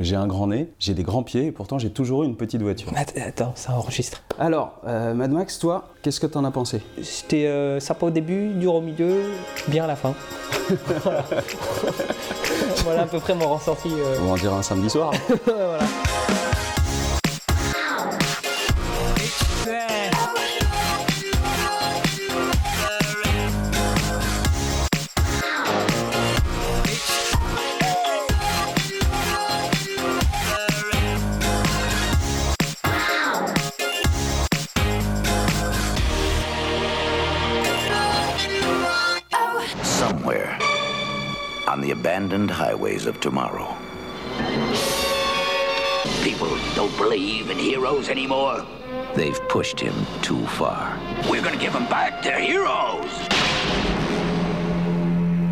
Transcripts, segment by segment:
J'ai un grand nez, j'ai des grands pieds et pourtant j'ai toujours eu une petite voiture. Att- Attends, ça enregistre. Alors, euh, Mad Max, toi, qu'est-ce que t'en as pensé? C'était euh, sympa au début, dur au milieu, bien à la fin. voilà. Voilà à peu près mon ressenti. euh. On va en dire un samedi soir. voilà. Of tomorrow. People don't believe in heroes anymore. They've pushed him too far. We're gonna give them back their heroes.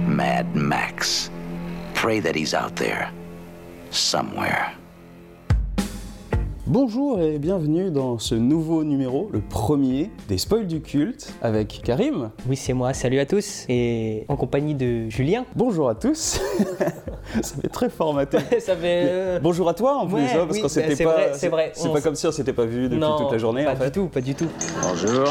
Mad Max. Pray that he's out there. Somewhere. Bonjour et bienvenue dans ce nouveau numéro, le premier des spoils du culte, avec Karim. Oui, c'est moi. Salut à tous. Et en compagnie de Julien. Bonjour à tous. Ça fait très formaté. ça fait. euh, Bonjour à toi en plus, Ouais, hein, parce oui, qu'on s'était bah, c'est pas. vrai, c'est vrai. C'est pas comme si on s'était pas vu depuis non, toute la journée pas en fait. du tout, pas du tout. Bonjour.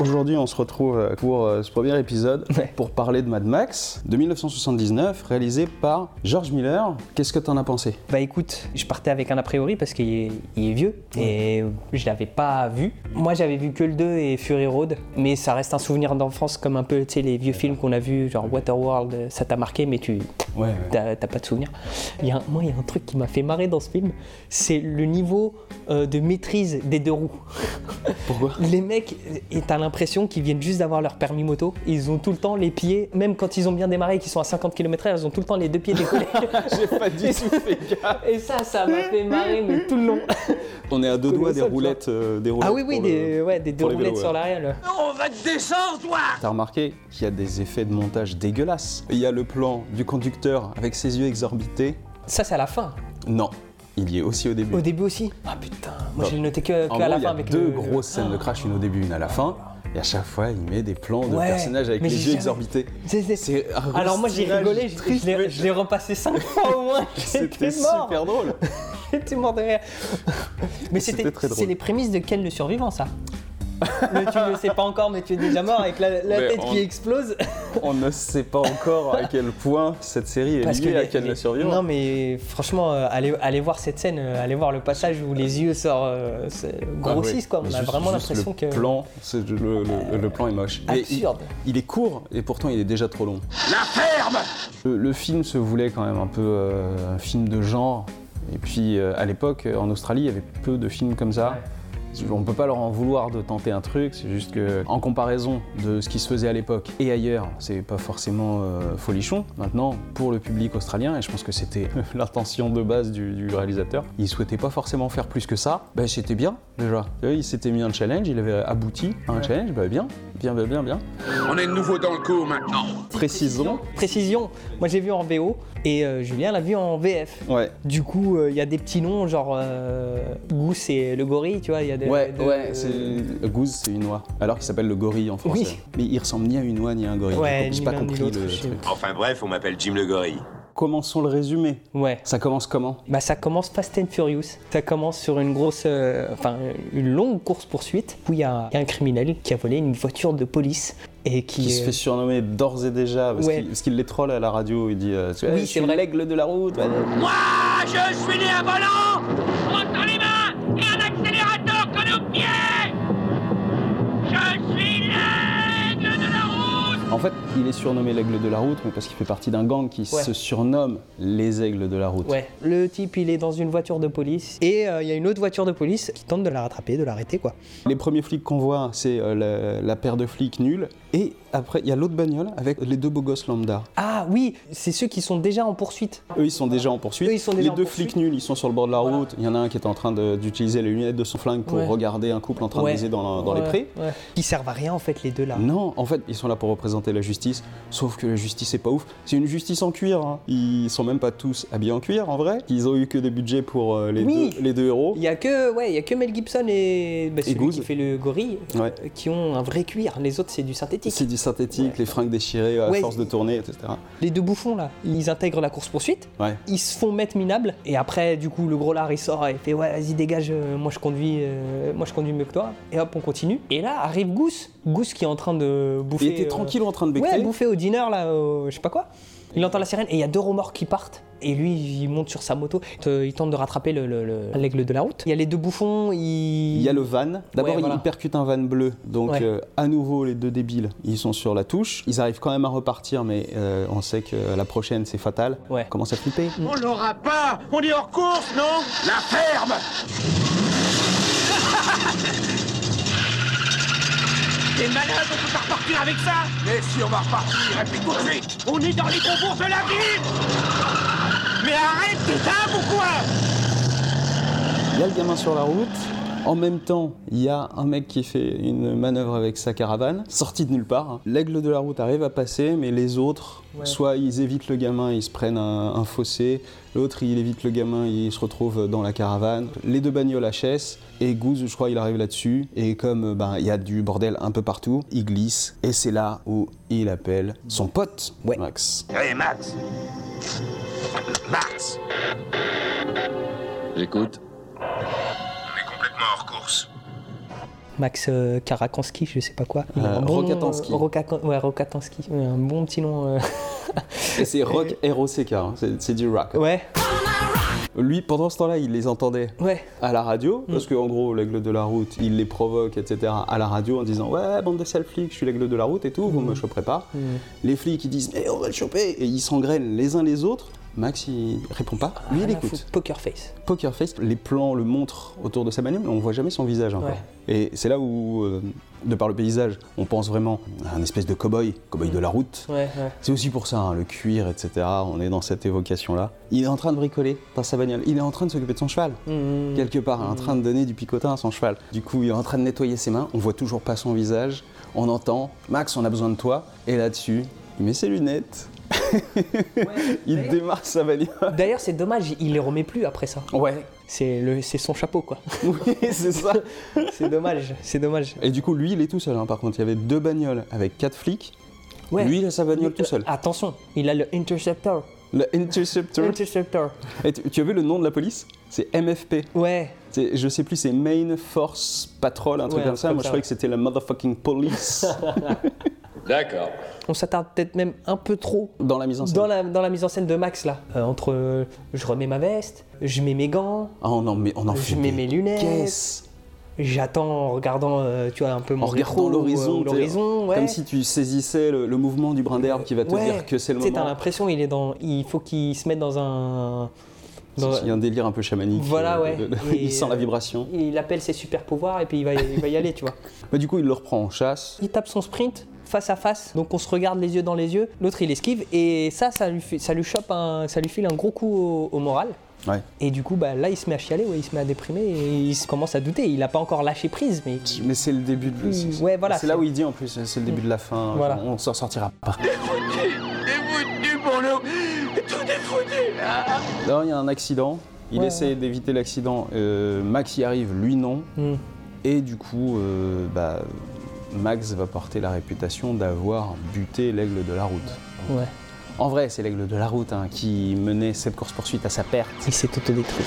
Aujourd'hui, on se retrouve euh, pour euh, ce premier épisode Ouais. pour parler de Mad Max de 1979, réalisé par George Miller. Qu'est-ce que t'en as pensé? Bah écoute, je partais avec un a priori parce qu'il est, il est vieux et je l'avais pas vu. Moi j'avais vu que le 2 et Fury Road, mais ça reste un souvenir d'enfance comme un peu tu sais, les vieux films qu'on a vus, genre Waterworld, ça t'a marqué mais tu Ouais. t'as t'as pas de souvenir. Il y a un- moi il y a un truc qui m'a fait marrer dans ce film, c'est le niveau euh, de maîtrise des deux roues. Pourquoi? Les mecs, et t'as l'impression qu'ils viennent juste d'avoir leur permis moto, ils ont tout le temps les pieds, même quand ils ont bien démarré et qu'ils sont à 50 km/h, ils ont tout le temps les deux pieds décollés. J'ai pas du tout fait gaffe. Et ça, ça m'a fait marrer, mais tout le long. On est à deux doigts des roulettes, euh, des roulettes. Ah oui, oui, des, le- ouais, des deux pour les roulettes vélos, sur ouais. l'arrière. là. T'as remarqué qu'il y a des effets de montage dégueulasses. Il y a le plan du conducteur avec ses yeux exorbités. Ça, c'est à la fin. Non, il y est aussi au début. Au début aussi? Ah putain, moi l'ai noté que, que En à gros, la il y fin a avec deux le- grosses scènes de crash, une au début, une à la fin. Et à chaque fois, il met des plans de Ouais, personnages avec les j'ai yeux jamais- exorbités. C'est- Alors moi j'ai rigolé, je- triste, je l'ai- repassé cinq fois au moins. C'était super drôle. J'étais mort de rire. Mais C'était c'est les prémices de Ken le survivant ça. Le, tu ne le sais pas encore mais tu es déjà mort avec la, tête on- qui explose. On ne sait pas encore à quel point cette série est liée à les- Ken les- le survivant. Non mais franchement, euh, allez, allez voir cette scène, euh, allez voir le passage où les yeux sortent, euh, Ah grossissent ouais. quoi. On Mais a juste- vraiment l'impression que. Plan, le, le- le plan est moche. Et il- Absurde. Il, est court et pourtant il est déjà trop long. La ferme Le, le film se voulait quand même un peu euh, un film de genre. Et puis euh, à l'époque, en Australie, il y avait peu de films comme ça. On peut pas leur en vouloir de tenter un truc, c'est juste que en comparaison de ce qui se faisait à l'époque et ailleurs, c'est pas forcément euh, folichon. Maintenant, pour le public australien, et je pense que c'était l'intention de base du, du réalisateur, il souhaitait pas forcément faire plus que ça. Ben c'était bien déjà. Il s'était mis un challenge, il avait abouti à un challenge, ben bien, bien, bien, bien, bien. On est de nouveau dans le coup maintenant. Précisons. Précision, moi j'ai vu en VO et euh, Julien l'a vu en VF. Ouais. Du coup, euh, il y a des petits noms genre euh, Goose et le gorille, tu vois. il Y a des, Ouais, de- ouais, c'est Goose, c'est une oie. Alors qu'il s'appelle le gorille en français. Oui. Mais il ressemble ni à une oie ni à un gorille. Ouais, J'ai ni pas compris le truc. Enfin bref, on m'appelle Jim le gorille. Commençons le résumé. Ouais. Ça commence comment? Bah ça commence Fast and Furious. Ça commence sur une grosse, euh, enfin une longue course poursuite où il y, a il y a un criminel qui a volé une voiture de police et qui, Qui se euh, fait surnommer d'ores et déjà parce Ouais. qu'il les troll à la radio. Il dit euh, Oui, c'est vrai. l'aigle de la route. Moi, je suis né à volant fait, il est surnommé l'aigle de la route, mais parce qu'il fait partie d'un gang qui Ouais. se surnomme les aigles de la route. Ouais. Le type, il est dans une voiture de police et euh, il y a une autre voiture de police qui tente de la rattraper, de l'arrêter quoi. Les premiers flics qu'on voit, c'est euh, la, la paire de flics nuls. Et après, il y a l'autre bagnole avec les deux beaux gosses lambda. Ah oui, c'est ceux qui sont déjà en poursuite. Eux, ils sont déjà en poursuite. Eux, ils sont déjà les en deux poursuite. flics nuls, ils sont sur le bord de la route. Il y en a un qui est en train d'utiliser les lunettes de son flingue pour Ouais. regarder un couple en train Ouais. de baiser dans, la- dans les prés. Qui servent à rien en fait les deux là. Non, en fait, ils sont là pour représenter la justice. Sauf que la justice, c'est pas ouf. C'est une justice en cuir. hein. Ils sont même pas tous habillés en cuir, en vrai. Ils ont eu que des budgets pour euh, les, Oui. deux, les deux héros. Il y a que ouais, il y a que Mel Gibson et, bah, celui qui fait le gorille euh, qui ont un vrai cuir. Les autres c'est du synthétique. C'est du synthétique, les fringues déchirées à Ouais. force de tourner, etc. Les deux bouffons là, ils intègrent la course-poursuite, Ouais. ils se font mettre minables, et après, du coup, le gros lard il sort et fait Ouais, vas-y, dégage, euh, moi je conduis, euh, moi je conduis mieux que toi. Et hop, on continue. Et là arrive Goose, Goose qui est en train de bouffer. Il était euh, tranquille en train de becter. Ouais, bouffer au dîner là, je sais pas quoi. Il entend la sirène et il y a deux remorques qui partent. Et lui, il monte sur sa moto. Il il tente de rattraper le- le- le- l'aigle de la route. Il y a les deux bouffons. Il, Il y a le van. D'abord, Ouais, voilà. il percute un van bleu. Donc, Ouais. euh, à nouveau, les deux débiles, ils sont sur la touche. Ils arrivent quand même à repartir, mais euh, on sait que la prochaine, c'est fatal. Ouais. On commence à flipper. On l'aura pas On est hors course, non? La ferme T'es malade, on peut pas repartir avec ça. Mais si on va repartir, et puis tout de suite On est dans les concours de la ville Mais arrête, t'es dingue ou quoi? Il y a le gamin sur la route. En même temps, il y a un mec qui fait une manœuvre avec sa caravane, sorti de nulle part. L'aigle de la route arrive à passer, mais les autres, soit ils évitent le gamin, ils se prennent un, un fossé, l'autre il évite le gamin, il se retrouve dans la caravane. Les deux bagnoles HS, et Goose, je crois, il arrive là-dessus. Et comme euh, ben, il y a du bordel un peu partout, il glisse, et c'est là où il appelle son pote, Ouais. Max. Hé, Max Max J'écoute. On est complètement hors course. Max euh, Karakanski, je sais pas quoi. Il a Euh, un bon- Rokatansky. euh, ouais, Rokatansky. Un bon petit nom. euh. Et c'est rock, R-O-C-K, hein, c'est c'est du rock. Ouais, Lui, pendant ce temps-là, il les entendait ouais. à la radio, Mm. parce qu'en gros, l'aigle de la route, il les provoque, etc., à la radio en disant Ouais, bande de sales flics, je suis l'aigle de la route et tout, Mm. vous me choperez pas. Les flics, ils disent Mais on va le choper Et ils s'engrènent les uns les autres. Max, il répond pas. Lui, il écoute. Poker face. Poker face, les plans le montrent autour de sa bagnole, mais on voit jamais son visage encore. Ouais. Et c'est là où, euh, de par le paysage, on pense vraiment à un espèce de cow-boy, cow-boy de la route. Ouais, ouais. C'est aussi pour ça, hein, le cuir, etc. On est dans cette évocation-là. Il est en train de bricoler dans sa bagnole. Il est en train de s'occuper de son cheval. Mmh. Quelque part, en train de donner du picotin à son cheval. Du coup, il est en train de nettoyer ses mains. On voit toujours pas son visage. On entend Max, on a besoin de toi. Et là-dessus, il met ses lunettes. il démarre sa bagnole. D'ailleurs, c'est dommage, il les remet plus après ça. Ouais, C'est le, c'est son chapeau, quoi. oui, c'est ça. c'est dommage, c'est dommage. Et du coup, lui, il est tout seul. hein. Par contre, il y avait deux bagnoles avec quatre flics. Ouais. Lui, il a sa bagnole tout seul. Attention, il a le Interceptor. Le Interceptor. Interceptor. Et tu, tu as vu le nom de la police? C'est MFP. Ouais. Je sais plus, c'est Main Force Patrol, un truc Ouais, comme ça. Moi, je croyais que c'était la motherfucking police D'accord. On s'attarde peut-être même un peu trop dans la mise en scène. dans la, dans la mise en scène de Max, là. Euh, entre euh, je remets ma veste, je mets mes gants, Ah, on en, met- on en Je fait mets des mes lunettes. caisses. j'attends en regardant, euh, tu vois, un peu mon En regardant euh, l'horizon, ouais. comme si tu saisissais le, le mouvement du brin d'herbe qui va te Ouais. dire que c'est le Tu sais, t'as moment. l'impression il est dans, il faut qu'il se mette dans un, dans- Il y a un délire un peu chamanique. Voilà, ouais. de- de- Et, il sent la vibration. il appelle ses super pouvoirs et puis il va, il va y aller, tu vois. Bah, du coup, il le reprend en chasse. Il tape son sprint face à face, donc on se regarde les yeux dans les yeux. L'autre il esquive et ça, ça lui, fait, ça lui chope un, ça lui file un gros coup au, au moral. Ouais. Et du coup, bah, là, il se met à chialer, ouais, il se met à déprimer et il se commence à douter. Il a pas encore lâché prise, mais Mais c'est le début de. c'est- c'est- Ouais, voilà, C'est là où il dit en plus, c'est le début de la fin. Voilà. genre, On s'en sortira pas. T'es foutu pour nous Tout est foutu Là, il y a un accident. Il Ouais, essaie d'éviter l'accident. Euh, Max y arrive, lui non. Hmm. Et du coup, euh, bah, Max va porter la réputation d'avoir buté l'aigle de la route. ouais, En vrai, c'est l'aigle de la route hein, qui menait cette course-poursuite à sa perte. il s'est autodétruit.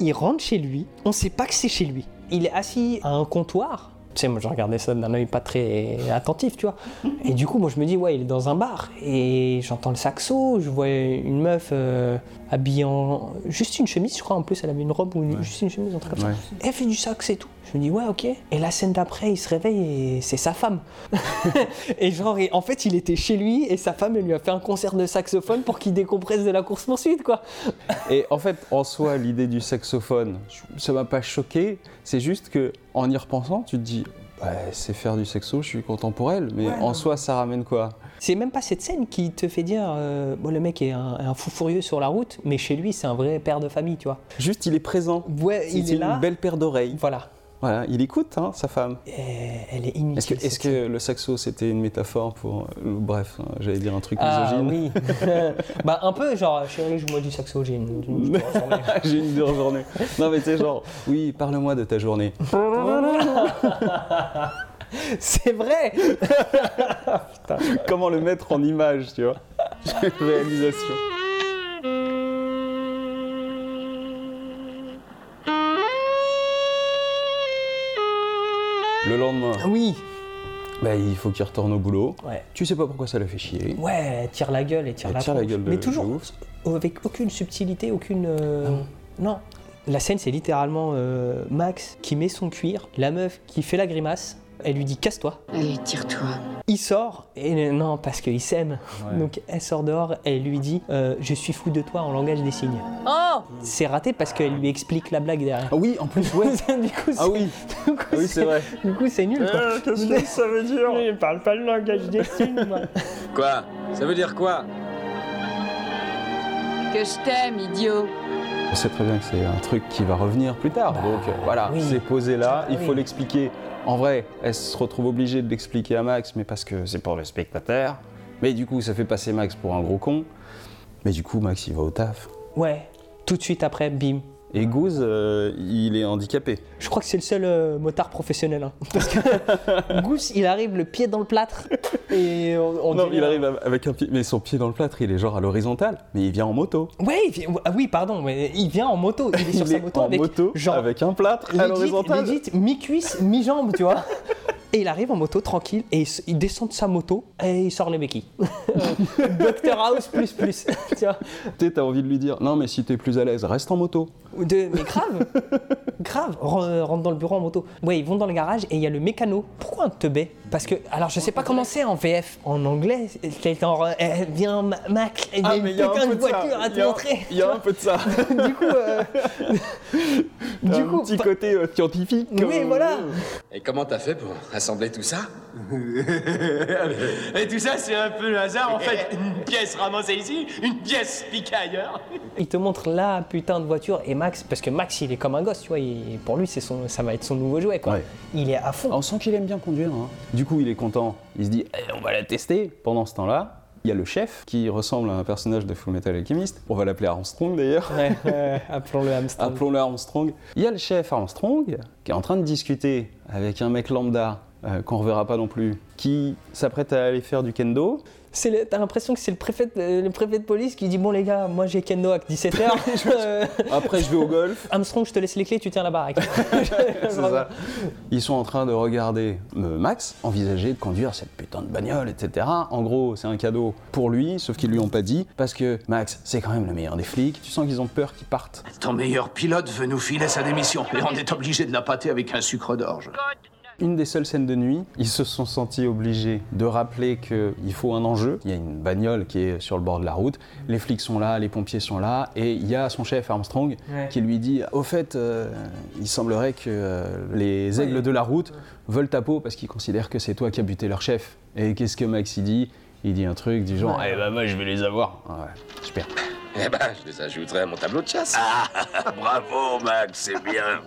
Il rentre chez lui, on sait pas que c'est chez lui. Il est assis à un comptoir. Tu sais, moi je regardais ça d'un œil pas très attentif, tu vois. Et du coup, moi je me dis, ouais, il est dans un bar. Et j'entends le saxo, je vois une meuf euh, habillée en. Juste une chemise, je crois, en plus, elle avait une robe ou une- juste une chemise, un truc comme Ouais. ça. Elle fait du sax et tout. Je me dis, ouais, ok. Et la scène d'après, il se réveille et c'est sa femme. et genre, en fait, il était chez lui et sa femme, elle lui a fait un concert de saxophone pour qu'il décompresse de la course-poursuite, quoi. Et en fait, en soi, l'idée du saxophone, ça m'a pas choqué. C'est juste que, en y repensant, tu te dis, Ouais, c'est faire du sexo, je suis content pour elle, mais Ouais, en non. soi, ça ramène quoi? C'est même pas cette scène qui te fait dire, euh, bon, le mec est un, un fou furieux sur la route, mais chez lui, c'est un vrai père de famille, tu vois. Juste, il est présent. Ouais, il est une là. belle paire d'oreilles. Voilà. Voilà, il écoute, hein, sa femme. Et elle est inutile. Est-ce que, le saxo, c'était une métaphore pour... euh, bref, hein, j'allais dire un truc Ah misogyne. oui. bah un peu genre chérie joue-moi du saxo, j'ai une. J'ai une dure journée. Non, mais t'es genre, oui, parle-moi de ta journée. C'est vrai. Comment le mettre en image, tu vois Réalisation. Le lendemain, Oui. bah, il faut qu'il retourne au boulot. Ouais. Tu sais pas pourquoi ça l'a fait chier. Ouais, elle tire la gueule et tire Elle la tire la tronche. gueule de- Mais de toujours ouf. avec aucune subtilité, aucune. euh, Non. La scène, c'est littéralement euh, Max qui met son cuir, la meuf qui fait la grimace. Elle lui dit casse-toi. Allez, tire-toi. Il sort et non parce qu'il s'aime. Ouais. Donc elle sort dehors et elle lui dit euh, je suis fou de toi en langage des signes. Oh C'est raté parce qu'elle lui explique la blague derrière. Ah oui, en plus, ouais. du coup, Ah c'est- oui, du coup, ah oui c'est vrai. Du coup, c'est nul quoi. Qu'est-ce que ça veut dire? Il parle pas le langage des signes, moi. Quoi? Ça veut dire quoi? Que je t'aime, idiot. On sait très bien que c'est un truc qui va revenir plus tard. Bah, Donc euh, voilà, oui. c'est posé là, il faut oui. l'expliquer. En vrai, elle se retrouve obligée de l'expliquer à Max, mais parce que c'est pour le spectateur. Mais du coup, ça fait passer Max pour un gros con. Mais du coup, Max, il va au taf. Ouais, tout de suite après, bim. Et Goose, euh, il est handicapé. Je crois que c'est le seul euh, motard professionnel. hein. Parce que Goose, il arrive le pied dans le plâtre et on, on non, dirait- il arrive avec un pied, mais son pied dans le plâtre, il est genre à l'horizontale, mais il vient en moto. Ouais, il vient- ah oui, pardon, mais il vient en moto. Il est sur il sa est moto en avec moto, genre avec un plâtre à legit, l'horizontale. legit, mi-cuisse, mi-jambe, tu vois. Et il arrive en moto tranquille et il, s- il descend de sa moto et il sort les béquilles. Doctor House plus plus. tu vois. Tu sais, t'as envie de lui dire, non, mais si t'es plus à l'aise, reste en moto. Ou De, mais grave, grave, Ren- euh, rentre dans le bureau en moto. Ouais, ils vont dans le garage et il y a le mécano. Pourquoi un teubé? Parce que, alors je sais pas comment c'est en VF. En anglais, c'est genre, eh, viens Ma- Mac, il y a une putain de voiture à te montrer. Il y a un peu de ça. du coup, euh, du un coup, petit pas- côté euh, scientifique. oui, euh, voilà. Et comment t'as fait pour assembler tout ça? Et tout ça, c'est un peu le hasard. En fait, une pièce ramassée ici, une pièce piquée ailleurs. Il te montre la putain de voiture et Max, parce que Max il est comme un gosse, tu vois, il- pour lui c'est son, ça va être son nouveau jouet quoi. Ouais. Il est à fond. On sent qu'il aime bien conduire. hein. Du coup, il est content. Il se dit, Eh, on va la tester. Pendant ce temps-là, il y a le chef qui ressemble à un personnage de Full Metal Alchemist. On va l'appeler Armstrong d'ailleurs. Ouais, appelons-le hamster. Appelons-le Armstrong. Il y a le chef Armstrong qui est en train de discuter avec un mec lambda euh, qu'on reverra pas non plus, qui s'apprête à aller faire du kendo. T'as l'impression que c'est le préfet, de, le préfet de police qui dit bon les gars, moi j'ai kendo à 17h. Après, je vais au golf. Armstrong, je te laisse les clés, tu tiens la baraque. C'est ça. Ils sont en train de regarder euh, Max envisager de conduire cette putain de bagnole, etc. En gros, c'est un cadeau pour lui, sauf qu'ils lui ont pas dit, parce que Max, c'est quand même le meilleur des flics. Tu sens qu'ils ont peur qu'il parte. Ton meilleur pilote veut nous filer sa démission et on est obligé de la pâter avec un sucre d'orge. Une des seules scènes de nuit, ils se sont sentis obligés de rappeler qu'il faut un enjeu. Il y a une bagnole qui est sur le bord de la route, les flics sont là, les pompiers sont là, et il y a son chef Armstrong Ouais. qui lui dit Au fait, euh, il semblerait que euh, les aigles de la route veulent ta peau parce qu'ils considèrent que c'est toi qui as buté leur chef. Et qu'est-ce que Max il dit? Il dit un truc du genre. Eh ben moi je vais les avoir. Ouais, super. Eh ben, je les ajouterai à mon tableau de chasse. Bravo, Max, c'est bien.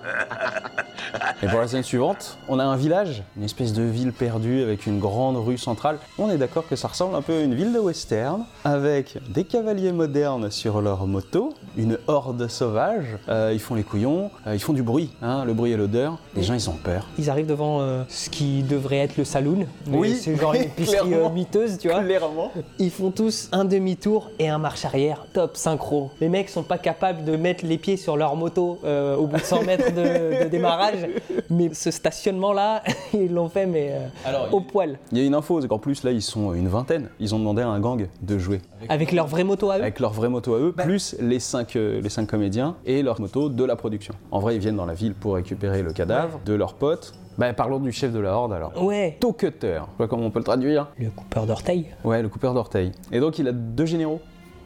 Et pour la scène suivante, on a un village, une espèce de ville perdue avec une grande rue centrale. On est d'accord que ça ressemble un peu à une ville de western, avec des cavaliers modernes sur leurs motos, une horde sauvage. Euh, ils font les couillons, euh, ils font du bruit, hein, le bruit et l'odeur. Les gens, ils ont peur. Ils arrivent devant euh, ce qui devrait être le saloon. mais Oui, c'est genre une épicerie euh, miteuse, tu vois. Clairement. Ils font tous un demi-tour et un marche arrière. Top synchro. Les mecs sont pas capables de mettre les pieds sur leur moto euh, au bout de 100 mètres de, de démarrage. Mais ce stationnement-là, ils l'ont fait, mais euh, Alors, au poil. Il y a une info, c'est qu'en plus, là, ils sont une vingtaine. Ils ont demandé à un gang de jouer. Avec leur vraie moto à eux. Avec leur vraie moto à eux, plus les cinq, euh, les cinq comédiens et leur moto de la production. En vrai, ils viennent dans la ville pour récupérer le cadavre de leurs potes. Bah, parlons du chef de la horde alors. Ouais. Toe cutter, je sais pas comment on peut le traduire. Le coupeur d'orteil. Ouais, le coupeur d'orteil. Et donc, il a deux généraux.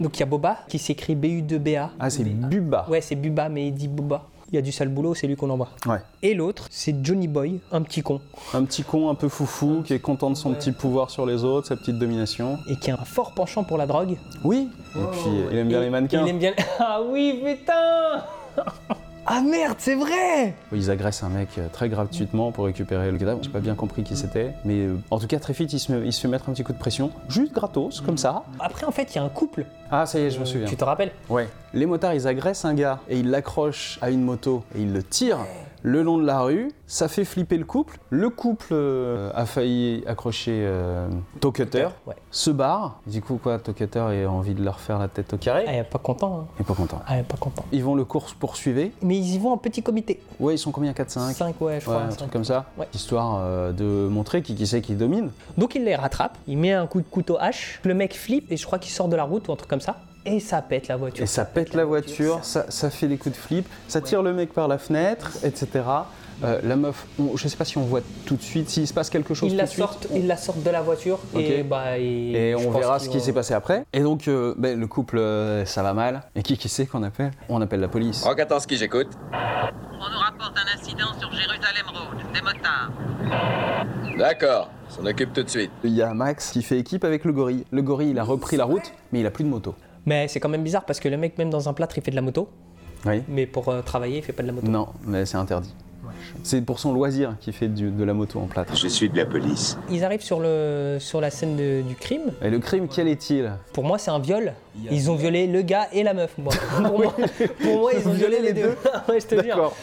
Donc il y a Boba qui s'écrit B-U-2-B-A. Ah, c'est Buba. Ouais, c'est Buba, mais il dit Boba. il y a du sale boulot, c'est lui qu'on envoie. Ouais. Et l'autre, c'est Johnny Boy, un petit con, Un petit con un peu foufou qui est content de son petit pouvoir sur les autres, sa petite domination. et qui a un fort penchant pour la drogue. Oui. Et puis il aime bien Et- les mannequins. Il aime bien. Ah oui, putain Ah merde, c'est vrai Ils agressent un mec euh, très gratuitement pour récupérer le cadavre. J'ai pas bien compris qui c'était, mais euh, en tout cas très vite il se, met- il se fait mettre un petit coup de pression, juste gratos comme ça. Après, en fait, il y a un couple. Ah ça y est, je me souviens. Tu te rappelles? Ouais. Les motards ils agressent un gars et ils l'accrochent à une moto et ils le tirent le long de la rue. Ça fait flipper le couple. Le couple euh, a failli accrocher euh, Tocutter, Ouais. se barre. Du coup quoi, Tocutter a envie de leur faire la tête au carré. Ah, elle est pas content. Hein. Il est pas content. Ah, est pas content. Ils vont le course poursuivre. Mais ils y vont en petit comité. Ouais, ils sont combien 4-5 5, ouais, je Ouais, crois. un truc comme ça. Ouais. Histoire euh, de montrer qui, qui c'est qui domine. Donc il les rattrape, il met un coup de couteau hache, le mec flippe et je crois qu'il sort de la route ou un truc comme ça. Et ça pète la voiture. Et ça pète la voiture, ça, ça fait des coups de flip, ça tire le mec par la fenêtre, etc. Euh, la meuf, on- je sais pas si on voit tout de suite, s'il se passe quelque chose Ils tout la, de suite. sortent, ils la sortent de la voiture et bah et, on verra ce qui s'est passé après. Et donc, euh, ben, le couple, euh, ça va mal. Et qui, qui c'est qu'on appelle? On appelle la police. Rokatanski, j'écoute. On nous rapporte un incident sur Jérusalem Road, des motards. D'accord, s'en occupe tout de suite. Il y a Max qui fait équipe avec le gorille. Le gorille, il a repris la route, mais il a plus de moto. Mais c'est quand même bizarre parce que le mec même dans un plâtre il fait de la moto, Oui mais pour euh, travailler il fait pas de la moto. Non, mais c'est interdit. C'est pour son loisir qu'il fait du- de la moto en plâtre. Je suis de la police. Ils arrivent sur, le, sur la scène de- du crime. Et le crime, quel est-il? Pour moi c'est un viol. Ils ont violé le gars et la meuf. moi. pour, moi, pour moi ils ont violé les deux. ouais, je te jure.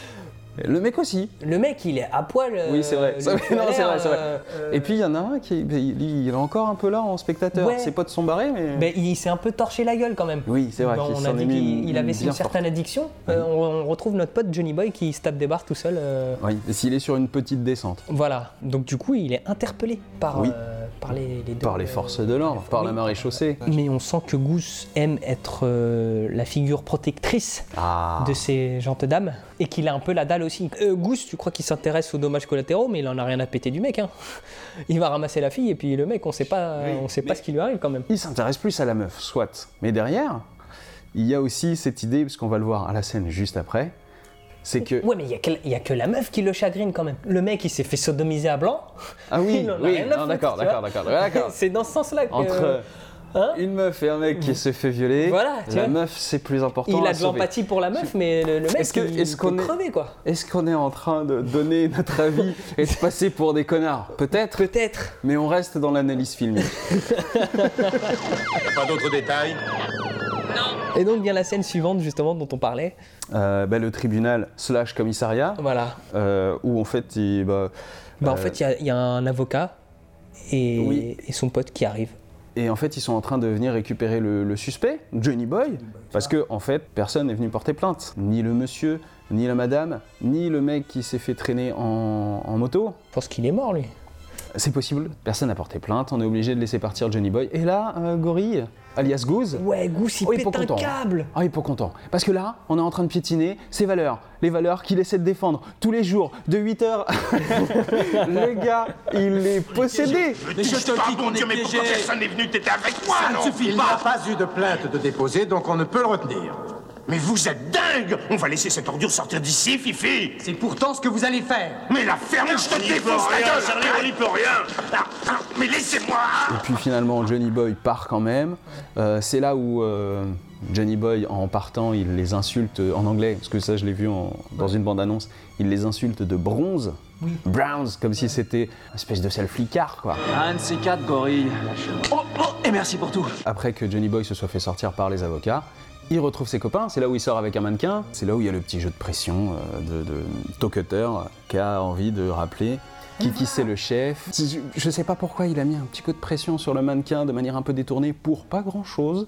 Le mec aussi. Le mec il est à poil. euh, Oui, c'est vrai. tu non, c'est vrai, c'est vrai. euh, Et puis il y en a un qui, ben, il, est encore un peu là en spectateur. Ouais. Ses potes sont barrés, mais. Mais il s'est un peu torché la gueule quand même. Oui, c'est vrai qu'il on a dit est qu'il avait une certaine addiction. Euh, on, on retrouve notre pote Johnny Boy qui se tape des barres tout seul. euh, Oui, et s'il est sur une petite descente. Voilà. Donc du coup, il est interpellé par, Oui. Euh, par les, les deux, Par les euh, forces de l'ordre, par la oui. marée chaussée. Mais on sent que Goose aime être euh, la figure protectrice Ah. de ces gentes dames et qu'il a un peu la dalle aussi. Euh, Goose, tu crois qu'il s'intéresse aux dommages collatéraux, mais il en a rien à péter du mec. hein. Il va ramasser la fille et puis le mec, on sait pas, on sait pas ce qui lui arrive quand même. Il s'intéresse plus à la meuf, soit. Mais derrière, il y a aussi cette idée, parce qu'on va le voir à la scène juste après, c'est que. Ouais, mais il y, a que- il y a que la meuf qui le chagrine quand même. Le mec, il s'est fait sodomiser à blanc. Ah oui, Il en a oui, non, d'accord, d'accord, d'accord, d'accord. C'est dans ce sens-là que. Entre Hein une meuf et un mec qui se fait violer, Voilà, tu la vois. meuf c'est plus important. il à a de l'empathie pour la meuf, mais le, le mec, Est-ce que- il est-ce qu'on est- crever quoi. Est-ce qu'on est en train de donner notre avis et de passer pour des connards? Peut-être, Peut-être. mais on reste dans l'analyse filmique. Pas d'autres détails? Et donc vient la scène suivante justement dont on parlait. Euh, bah, le tribunal slash commissariat, Voilà. euh, où en fait, il, bah, Bah, en euh, fait, il y a- il y, a un avocat et, Oui. et son pote qui arrive. Et en fait, ils sont en train de venir récupérer le, le suspect, Johnny Boy, parce que en fait, personne n'est venu porter plainte. Ni le monsieur, ni la madame, ni le mec qui s'est fait traîner en, en moto. Je pense qu'il est mort lui. C'est possible, personne n'a porté plainte, on est obligé de laisser partir Johnny Boy. Et là, euh, Gorille, alias Goose, Ouais, Goose, il Oh, il est pète pas un content. câble. ah, il est pas content. Parce que là, on est en train de piétiner ses valeurs. Les valeurs qu'il essaie de défendre tous les jours, de 8h. le gars, il est possédé. Mais je te dis qu'on est piégé personne n'est venu t'aider avec moi, Ça ne non suffit Il pas n'a pas eu de plainte de déposer, donc on ne peut le retenir. Mais vous êtes dingue On va laisser cette ordure sortir d'ici, Fifi C'est pourtant ce que vous allez faire. Mais la ferme, je te défonce la gueule Sérieux, on n'y peut rien Ah, ah, Mais laissez-moi Et puis finalement, Johnny Boy part quand même. Euh, c'est là où euh, Johnny Boy, en partant, il les insulte en anglais, parce que ça, je l'ai vu en- dans une bande-annonce. Il les insulte de bronze. Browns, comme si c'était une espèce de sale flicard, quoi. Un de ces quatre gorilles. Oh, oh, et merci pour tout. Après que Johnny Boy se soit fait sortir par les avocats, il retrouve ses copains, c'est là où il sort avec un mannequin, c'est là où il y a le petit jeu de pression euh, de, de qui a envie de rappeler qui, qui c'est le chef? Je, je sais pas pourquoi il a mis un petit coup de pression sur le mannequin de manière un peu détournée pour pas grand chose.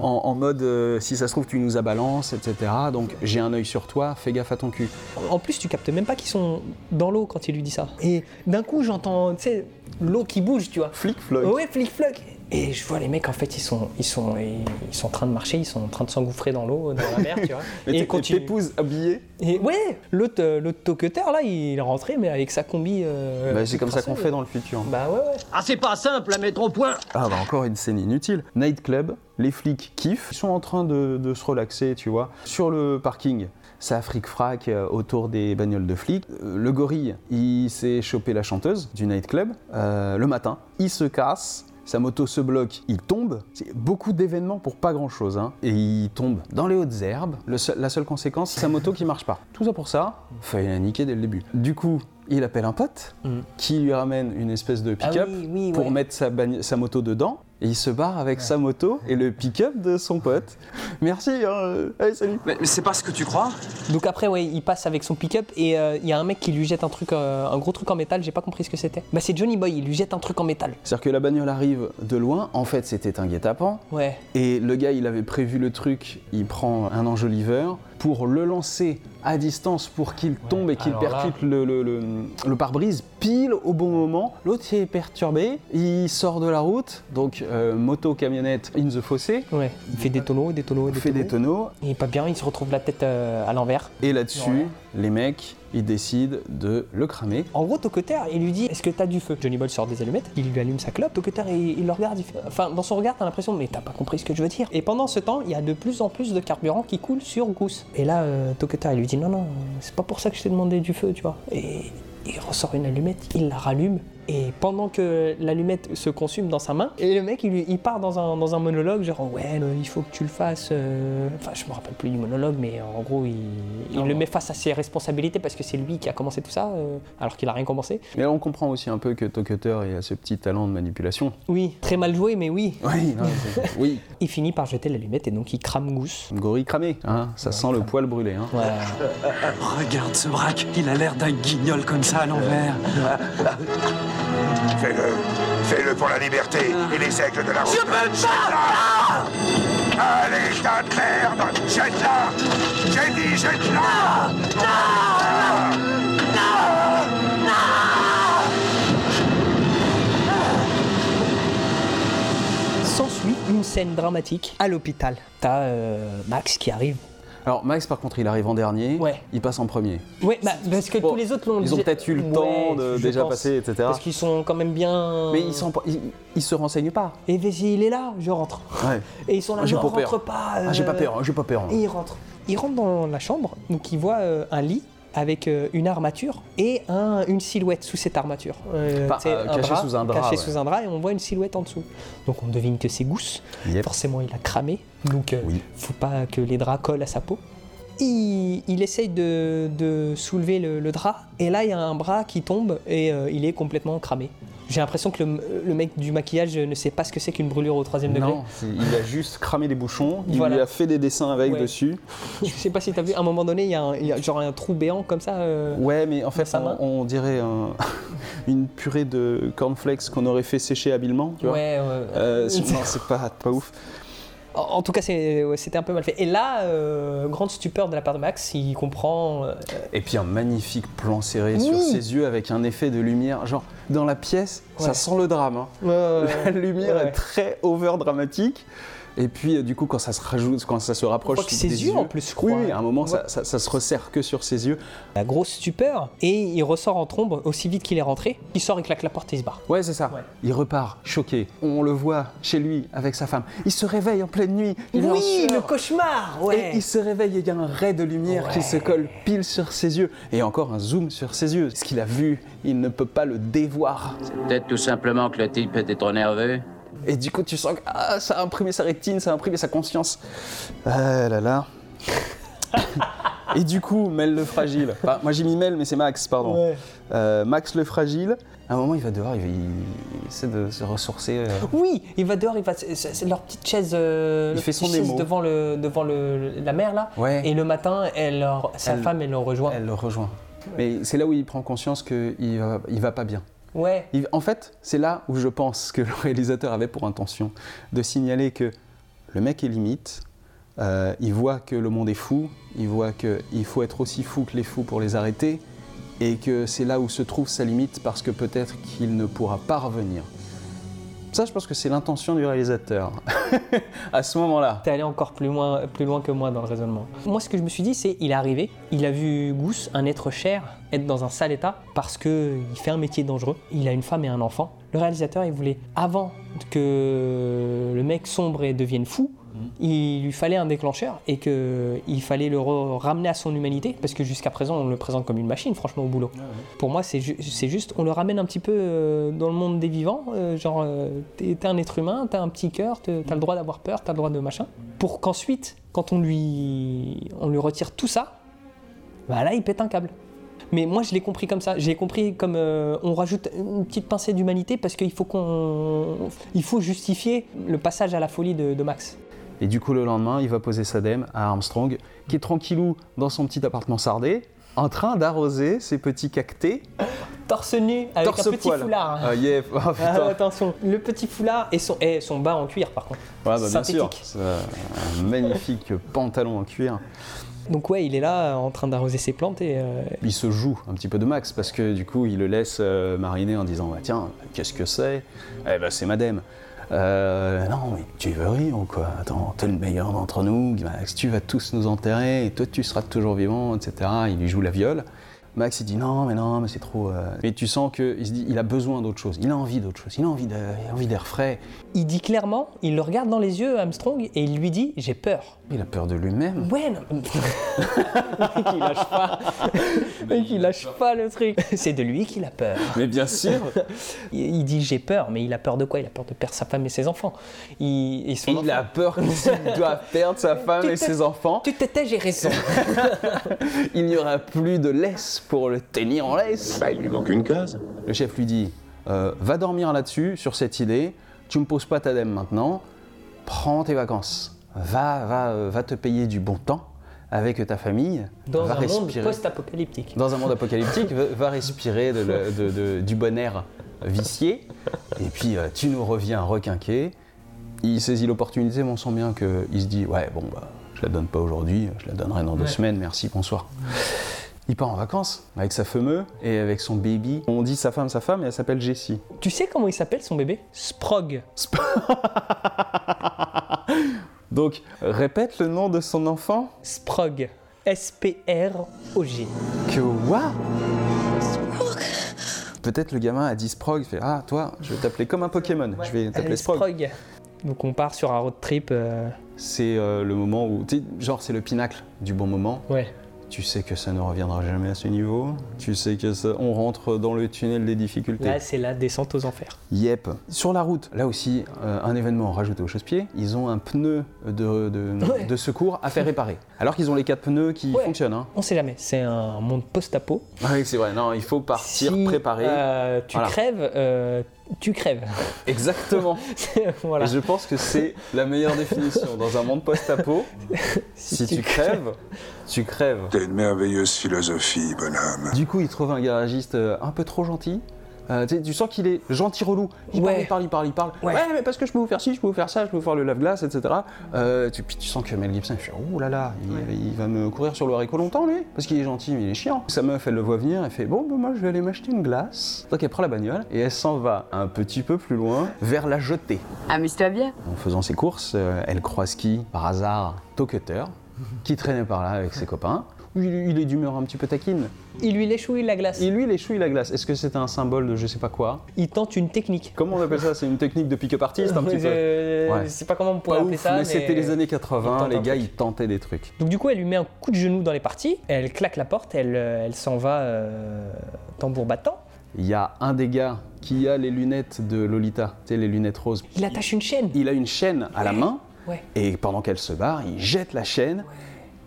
En, en mode euh, si ça se trouve tu nous abalances, etc. Donc j'ai un œil sur toi, fais gaffe à ton cul. En plus, tu captes même pas qu'ils sont dans l'eau quand il lui dit ça. Et d'un coup, j'entends, tu sais, l'eau qui bouge, tu vois. Flic floc. Ouais, flic floc. Et je vois les mecs, en fait, ils sont, ils sont, ils sont en train de marcher, ils sont en train de s'engouffrer dans l'eau, dans la mer, tu vois. Et, et et ils continuent. Pépouze habillé. Et ouais, l'autre, euh, l'autre toqueteur là, il est rentré, mais avec sa combi. euh, Bah, c'est comme ça qu'on fait dans le futur. Bah ouais, ouais. Ah, c'est pas simple à mettre au point. Ah bah encore une scène inutile. Nightclub, les flics kiffent, ils sont en train de, de se relaxer, tu vois, sur le parking ça fric-frac euh, autour des bagnoles de flics. Euh, Le gorille, il s'est chopé la chanteuse du nightclub euh, le matin. Il se casse. Sa moto se bloque, il tombe. C'est beaucoup d'événements pour pas grand chose. hein. Et il tombe dans les hautes herbes. Le seul- la seule conséquence, sa moto qui marche pas. Tout ça pour ça, fallait la niquer dès le début. Du coup, il appelle un pote qui lui ramène une espèce de Ah pick-up oui, oui, pour mettre sa moto dedans. Et il se barre avec sa moto et le pick-up de son pote. Merci, hein, allez, salut. Mais, mais c'est pas ce que tu crois Donc après, ouais, il passe avec son pick-up et euh, il y a un mec qui lui jette un truc, euh, un gros truc en métal. J'ai pas compris ce que c'était. Bah c'est Johnny Boy. Il lui jette un truc en métal. C'est-à-dire que la bagnole arrive de loin. En fait, c'était un guet-apens. Ouais. Et le gars, il avait prévu le truc. Il prend un enjoliveur pour le lancer à distance pour qu'il tombe et qu'il là- percute le, le- le- le pare-brise pile au bon moment. L'autre est perturbé. Il sort de la route. Donc, euh, moto, camionnette, in the fossé. Ouais. Il fait des tonneaux, des tonneaux, Il des fait tonneaux. des tonneaux. Il est pas bien. Il se retrouve la tête euh, à l'envers. Et là-dessus, les mecs, ils décident de le cramer. En gros, Toketer, il lui dit Est-ce que t'as du feu? Johnny Boy sort des allumettes, il lui allume sa clope. Toketer, il, le regarde, il fait- enfin, dans son regard, t'as l'impression Mais t'as pas compris ce que je veux dire. Et pendant ce temps, il y a de plus en plus de carburant qui coule sur Goose. Et là, euh, il lui dit Non, non, c'est pas pour ça que je t'ai demandé du feu, tu vois. Et il ressort une allumette, il la rallume. Et pendant que l'allumette se consume dans sa main, et le mec il, part dans un, dans un monologue, genre ouais, le- il faut que tu le fasses. euh, Enfin, je me rappelle plus du monologue, mais en gros, il, il le met face à ses responsabilités parce que c'est lui qui a commencé tout ça, euh, alors qu'il a rien commencé. Mais on comprend aussi un peu que Toketer a ce petit talent de manipulation. Oui, très mal joué, mais oui. Oui, non, oui. Il finit par jeter l'allumette et donc il crame Goose. Gorille cramé, hein, ça sent le poil brûlé. Hein. Regarde ce braque, il a l'air d'un guignol comme ça à l'envers. Fais-le. Fais-le pour la liberté et les aigles de la route. Je peux pas Allez, tas de merde Jette-la J'ai dit jette-la S'ensuit une scène dramatique à l'hôpital. T'as euh, Max qui arrive. Alors Max, par contre, il arrive en dernier. Ouais. Il passe en premier. Ouais, bah, parce que tous les autres l'ont Ils ont peut-être eu le Ouais, temps de je déjà pense. passer, etc. Parce qu'ils sont quand même bien. Mais ils, sont, ils, ils se renseignent pas. Et vas-y, il est là, je rentre. Ouais. Et ils sont là, Ah, pas rentre peur. pas. Ah, j'ai pas euh, peur, hein, j'ai pas peur. hein. Et il rentre. Il rentre dans la chambre, donc il voit euh, un lit avec euh, une armature et un- une silhouette sous cette armature. Euh, euh, caché sous un drap, Caché ouais. sous un drap et on voit une silhouette en dessous. Donc on devine que c'est Gousse. Yep. Forcément, il a cramé. Donc euh, faut pas que les draps collent à sa peau. Il, il essaye de, de soulever le, le drap et là il y a un bras qui tombe et euh, il est complètement cramé. J'ai l'impression que le, le mec du maquillage ne sait pas ce que c'est qu'une brûlure au troisième degré. Non, il a juste cramé les bouchons, il Voilà. lui a fait des dessins avec Ouais. dessus. Je sais pas si t'as vu, à un moment donné, il y, a un- il y a genre un trou béant comme ça. euh, Ouais, mais en fait, main. on, on dirait un- une purée de cornflakes qu'on aurait fait sécher habilement, tu vois. Ouais, ouais. Euh, c'est- non, c'est pas, pas ouf. En, tout cas, ouais, c'était un peu mal fait. Et là, euh, grande stupeur de la part de Max, il comprend. euh, Et puis un magnifique plan serré sur ses yeux avec un effet de lumière. Genre, dans la pièce, ça sent le drame. hein. ouais, La lumière est très over dramatique. Et puis, euh, du coup, quand ça se rajoute, quand ça se rapproche que ses des yeux, en plus, je crois. Oui, oui, à un moment, ça, ça- ça se resserre que sur ses yeux. La grosse stupeur. Et il ressort en trombe aussi vite qu'il est rentré. Il sort, il claque la porte et il se barre. Ouais, c'est ça. Il repart, choqué. On le voit chez lui avec sa femme. Il se réveille en pleine nuit. Il oui, le cauchemar Ouais. Et il se réveille et il y a un ray de lumière qui se colle pile sur ses yeux. Et encore un zoom sur ses yeux. Ce qu'il a vu, il ne peut pas le dévoir. Peut-être tout simplement que le type était trop nerveux. Et du coup, tu sens que ah, ça a imprimé sa rétine, ça a imprimé sa conscience. Ah là là. Et du coup, Mel le fragile. Enfin, moi j'ai mis Mel, mais c'est Max, pardon. Ouais. Euh, Max le fragile. À un moment, il va dehors, il, va- il- il essaie de se ressourcer. euh. Oui, il va dehors, il va. C'est leur petite chaise. euh, Il fait son chaise devant le devant le, la mer là. Ouais. Et le matin, elle, leur- sa Elle- femme, elle le rejoint. Elle le rejoint. Mais c'est là où il prend conscience qu'il va, il va pas bien. En fait, c'est là où je pense que le réalisateur avait pour intention de signaler que le mec est limite, euh, il voit que le monde est fou, il voit qu'il faut être aussi fou que les fous pour les arrêter, et que c'est là où se trouve sa limite parce que peut-être qu'il ne pourra pas revenir. Ça, je pense que c'est l'intention du réalisateur à ce moment-là. T'es allé encore plus loin, plus loin que moi dans le raisonnement. Moi, ce que je me suis dit, c'est il est arrivé, il a vu Gousse, un être cher, être dans un sale état parce que il fait un métier dangereux. Il a une femme et un enfant. Le réalisateur, il voulait, avant que le mec sombre et devienne fou, il lui fallait un déclencheur et qu'il fallait le ramener à son humanité, parce que jusqu'à présent, on le présente comme une machine, franchement, au boulot. Pour moi, c'est ju- c'est juste, on le ramène un petit peu euh, dans le monde des vivants, euh, genre, euh, t'es un être humain, t'as un petit cœur, t'as le droit d'avoir peur, t'as le droit de machin, pour qu'ensuite, quand on lui, on lui retire tout ça, bah là, il pète un câble. Mais moi, je l'ai compris comme ça. J'ai compris comme euh, on rajoute une petite pincée d'humanité parce qu'il faut qu'on, il faut justifier le passage à la folie de, de Max. Et du coup, le lendemain, il va poser sa dème à Armstrong, qui est tranquillou dans son petit appartement sardé, en train d'arroser ses petits cactés. Torse nu avec Torse un petit poil. foulard. hein. Ah, yeah. Oh, Ah, attention, le petit foulard et son, et son bas en cuir par contre. Ouais, bah, bien sûr. Un magnifique pantalon en cuir. Donc ouais, il est là en train d'arroser ses plantes et euh, Il se joue un petit peu de Max parce que du coup, il le laisse euh, mariner en disant bah, Tiens, qu'est-ce que c'est? Eh ben, c'est madame. Euh, non, mais tu veux rire ou quoi? Attends, t'es le meilleur d'entre nous, tu vas tous nous enterrer et toi tu seras toujours vivant, etc. Il lui joue la viole. Max il dit non, mais non, mais c'est trop. euh. Mais tu sens qu'il se dit il a besoin d'autre chose, il a envie d'autre chose, il a envie de- il a envie d'air frais. il dit clairement, il le regarde dans les yeux Armstrong et il lui dit j'ai peur. Il a peur de lui-même. Ouais, non. mec il lâche pas. Le mec il lâche pas le truc. C'est de lui qu'il a peur. Mais bien sûr Il dit j'ai peur, mais il a peur de quoi? Il a peur de perdre sa femme et ses enfants. Il, et son Et il enfant- a peur qu'il doit perdre sa femme Tu et ses enfants. Tu te tais, j'ai raison. Il n'y aura plus de laisse pour le tenir en laisse. Bah, il lui manque une case. Le chef lui dit euh, Va dormir là-dessus, sur cette idée. Tu me poses pas ta dème maintenant. Prends tes vacances. Va, va, euh, va te payer du bon temps avec ta famille. Dans va un monde post-apocalyptique. Dans un monde apocalyptique, va, va respirer de le- de- de- du bon air vicié. Et puis, euh, tu nous reviens requinqué. Il saisit l'opportunité, mais on sent bien qu'il se dit Ouais, bon, bah, je la donne pas aujourd'hui, je la donnerai dans deux semaines, merci, bonsoir. Il part en vacances avec sa fameuse et avec son baby. On dit sa femme, sa femme, et elle s'appelle Jessie. Tu sais comment il s'appelle son bébé? Sprog. Donc, répète le nom de son enfant. Sprog. S-P-R-O-G. Que what Peut-être le gamin a dit Sprog, il fait Ah, toi, je vais t'appeler comme un Pokémon, je vais t'appeler Sprog. Sprog. Donc on part sur un road trip. euh, C'est euh, le moment où, genre, c'est le pinacle du bon moment. Ouais. Tu sais que ça ne reviendra jamais à ce niveau. Tu sais que ça, on rentre dans le tunnel des difficultés. Là, c'est la descente aux enfers. Yep. Sur la route, là aussi, euh, un événement rajouté au chausse-pied. Ils ont un pneu de, de- Ouais. de secours à faire réparer. Alors qu'ils ont les quatre pneus qui Ouais. fonctionnent. Hein. On sait jamais. C'est un monde post-apo. Ah Oui, c'est vrai. Non, il faut partir Si, préparé. euh, tu Voilà. crèves, euh, tu crèves. Exactement. voilà. Et je pense que c'est la meilleure définition. Dans un monde post-apo, si, tu tu crèves, tu crèves. T'as une merveilleuse philosophie, bonhomme. Du coup, il trouve un garagiste euh, un peu trop gentil. Euh, tu sais, tu sens qu'il est gentil relou. Il Ouais. parle, il parle, il parle, il parle. Ouais. Ouais. mais parce que je peux vous faire ci, je peux vous faire ça, je peux vous faire le lave-glace, etc. Euh, tu, puis tu sens que Mel Gibson, il fait Oh là là, il, il va me courir sur le haricot longtemps, lui, parce qu'il est gentil, mais il est chiant. Sa meuf, elle le voit venir, elle fait Bon, ben moi, je vais aller m'acheter une glace. Donc, elle prend la bagnole et elle s'en va un petit peu plus loin vers la jetée. Amuse-toi bien. En faisant ses courses, euh, elle croise qui Par hasard, Tocutter, qui traînait par là avec ses copains. Il, il est d'humeur un petit peu taquine. Il lui l'échouille la glace. Et lui, il échouille la glace. Est-ce que c'est un symbole de je sais pas quoi Il tente une technique. Comment on appelle ça? C'est une technique de pick-up artiste un petit peu Je Ouais. sais pas comment on pourrait Pas appeler ouf, ça. mais c'était les années 80, il tente les gars, ils tentaient des trucs. Donc du coup, elle lui met un coup de genou dans les parties, elle claque la porte, elle, euh, elle s'en va euh, tambour battant. Il y a un des gars qui a les lunettes de Lolita, tu sais, les lunettes roses. Il attache une chaîne. Il a une chaîne à la main, Ouais. et pendant qu'elle se barre, il jette la chaîne,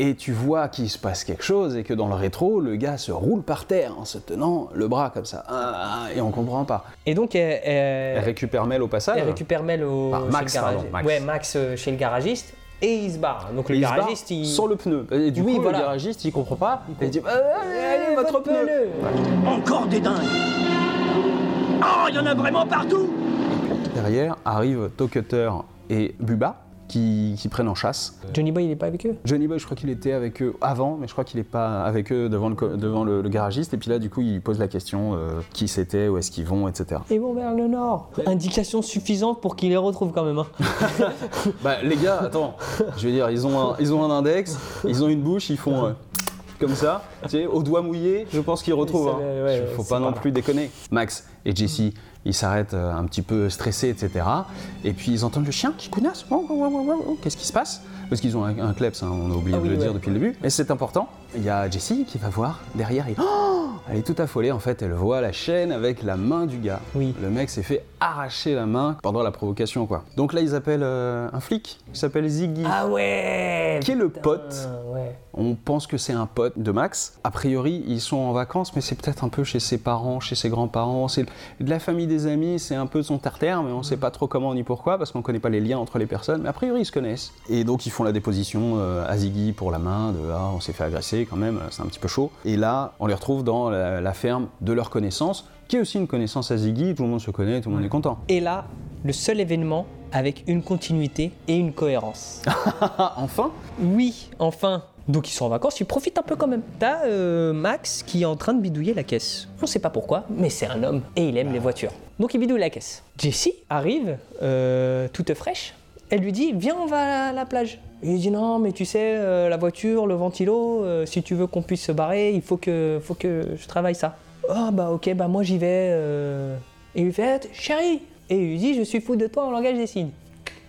et tu vois qu'il se passe quelque chose, et que dans le rétro, le gars se roule par terre en se tenant le bras comme ça. Ah, ah, et on comprend pas. Et donc elle, elle- Elle récupère Mel au passage. elle récupère Mel au, Ah, chez Max, le garagiste. pardon, Max. Ouais, Max euh, chez le garagiste. Et il se barre. Donc Et le il se barre garagiste, il... sans le pneu. Et du Oui, coup, voilà. le garagiste, il comprend pas. Et il dit Ah, Allez, votre pneu Encore des dingues Oh, il y en a vraiment partout Derrière arrivent Tocutter et Bubba qui, qui prennent en chasse. Johnny Boy, il est pas avec eux? Johnny Boy, je crois qu'il était avec eux avant, mais je crois qu'il n'est pas avec eux devant le, co- devant le, le garagiste. Et puis là, du coup, il pose la question euh, qui c'était, où est-ce qu'ils vont, etc. Ils vont vers le nord. Indication suffisante pour qu'il les retrouve quand même. hein. Bah, les gars, attends, je veux dire, ils ont un, ils ont un index, ils ont une bouche, ils font euh, comme ça, tu sais, au doigt mouillé, je pense qu'ils retrouvent. Hein. ouais, Faut c'est pas non pas plus déconner. Max et Jessie Ils s'arrêtent euh, un petit peu stressés, etc. Et puis ils entendent le chien qui oh. Qu'est-ce qui se passe? Parce qu'ils ont un, un kleps, hein, on a oublié Ah de oui, le dire depuis le début. Mais c'est important. Il y a Jessie qui va voir derrière. Et... Oh elle est tout affolée en fait. Elle voit la chaîne avec la main du gars. Oui. Le mec s'est fait arracher la main pendant la provocation, quoi. Donc là, ils appellent euh, un flic qui s'appelle Ziggy. Ah ouais Qui est le putain, pote ouais. On pense que c'est un pote de Max. A priori, ils sont en vacances, mais c'est peut-être un peu chez ses parents, chez ses grands-parents. C'est de la famille des amis, c'est un peu son terre-terre, mais on ne sait pas trop comment ni pourquoi, parce qu'on ne connaît pas les liens entre les personnes. Mais a priori, ils se connaissent. Et donc, ils font la déposition euh, à Ziggy pour la main, de ah, on s'est fait agresser quand même, c'est un petit peu chaud. Et là, on les retrouve dans la, la ferme de leur connaissance, qui est aussi une connaissance à Ziggy. Tout le monde se connaît, tout le monde est content. Et là, le seul événement avec une continuité et une cohérence. Enfin Oui, enfin. Donc ils sont en vacances, ils profitent un peu quand même. T'as euh, Max qui est en train de bidouiller la caisse. On sait pas pourquoi, mais c'est un homme et il aime les voitures. Donc il bidouille la caisse. Jessie arrive, euh, toute fraîche. Elle lui dit Viens, on va à la plage. Il lui dit Non, mais tu sais, euh, la voiture, le ventilo, euh, si tu veux qu'on puisse se barrer, il faut que, faut que je travaille ça. Oh bah ok, bah moi j'y vais. euh. Et il lui fait Chérie Et il lui dit Je suis fou de toi en langage des signes.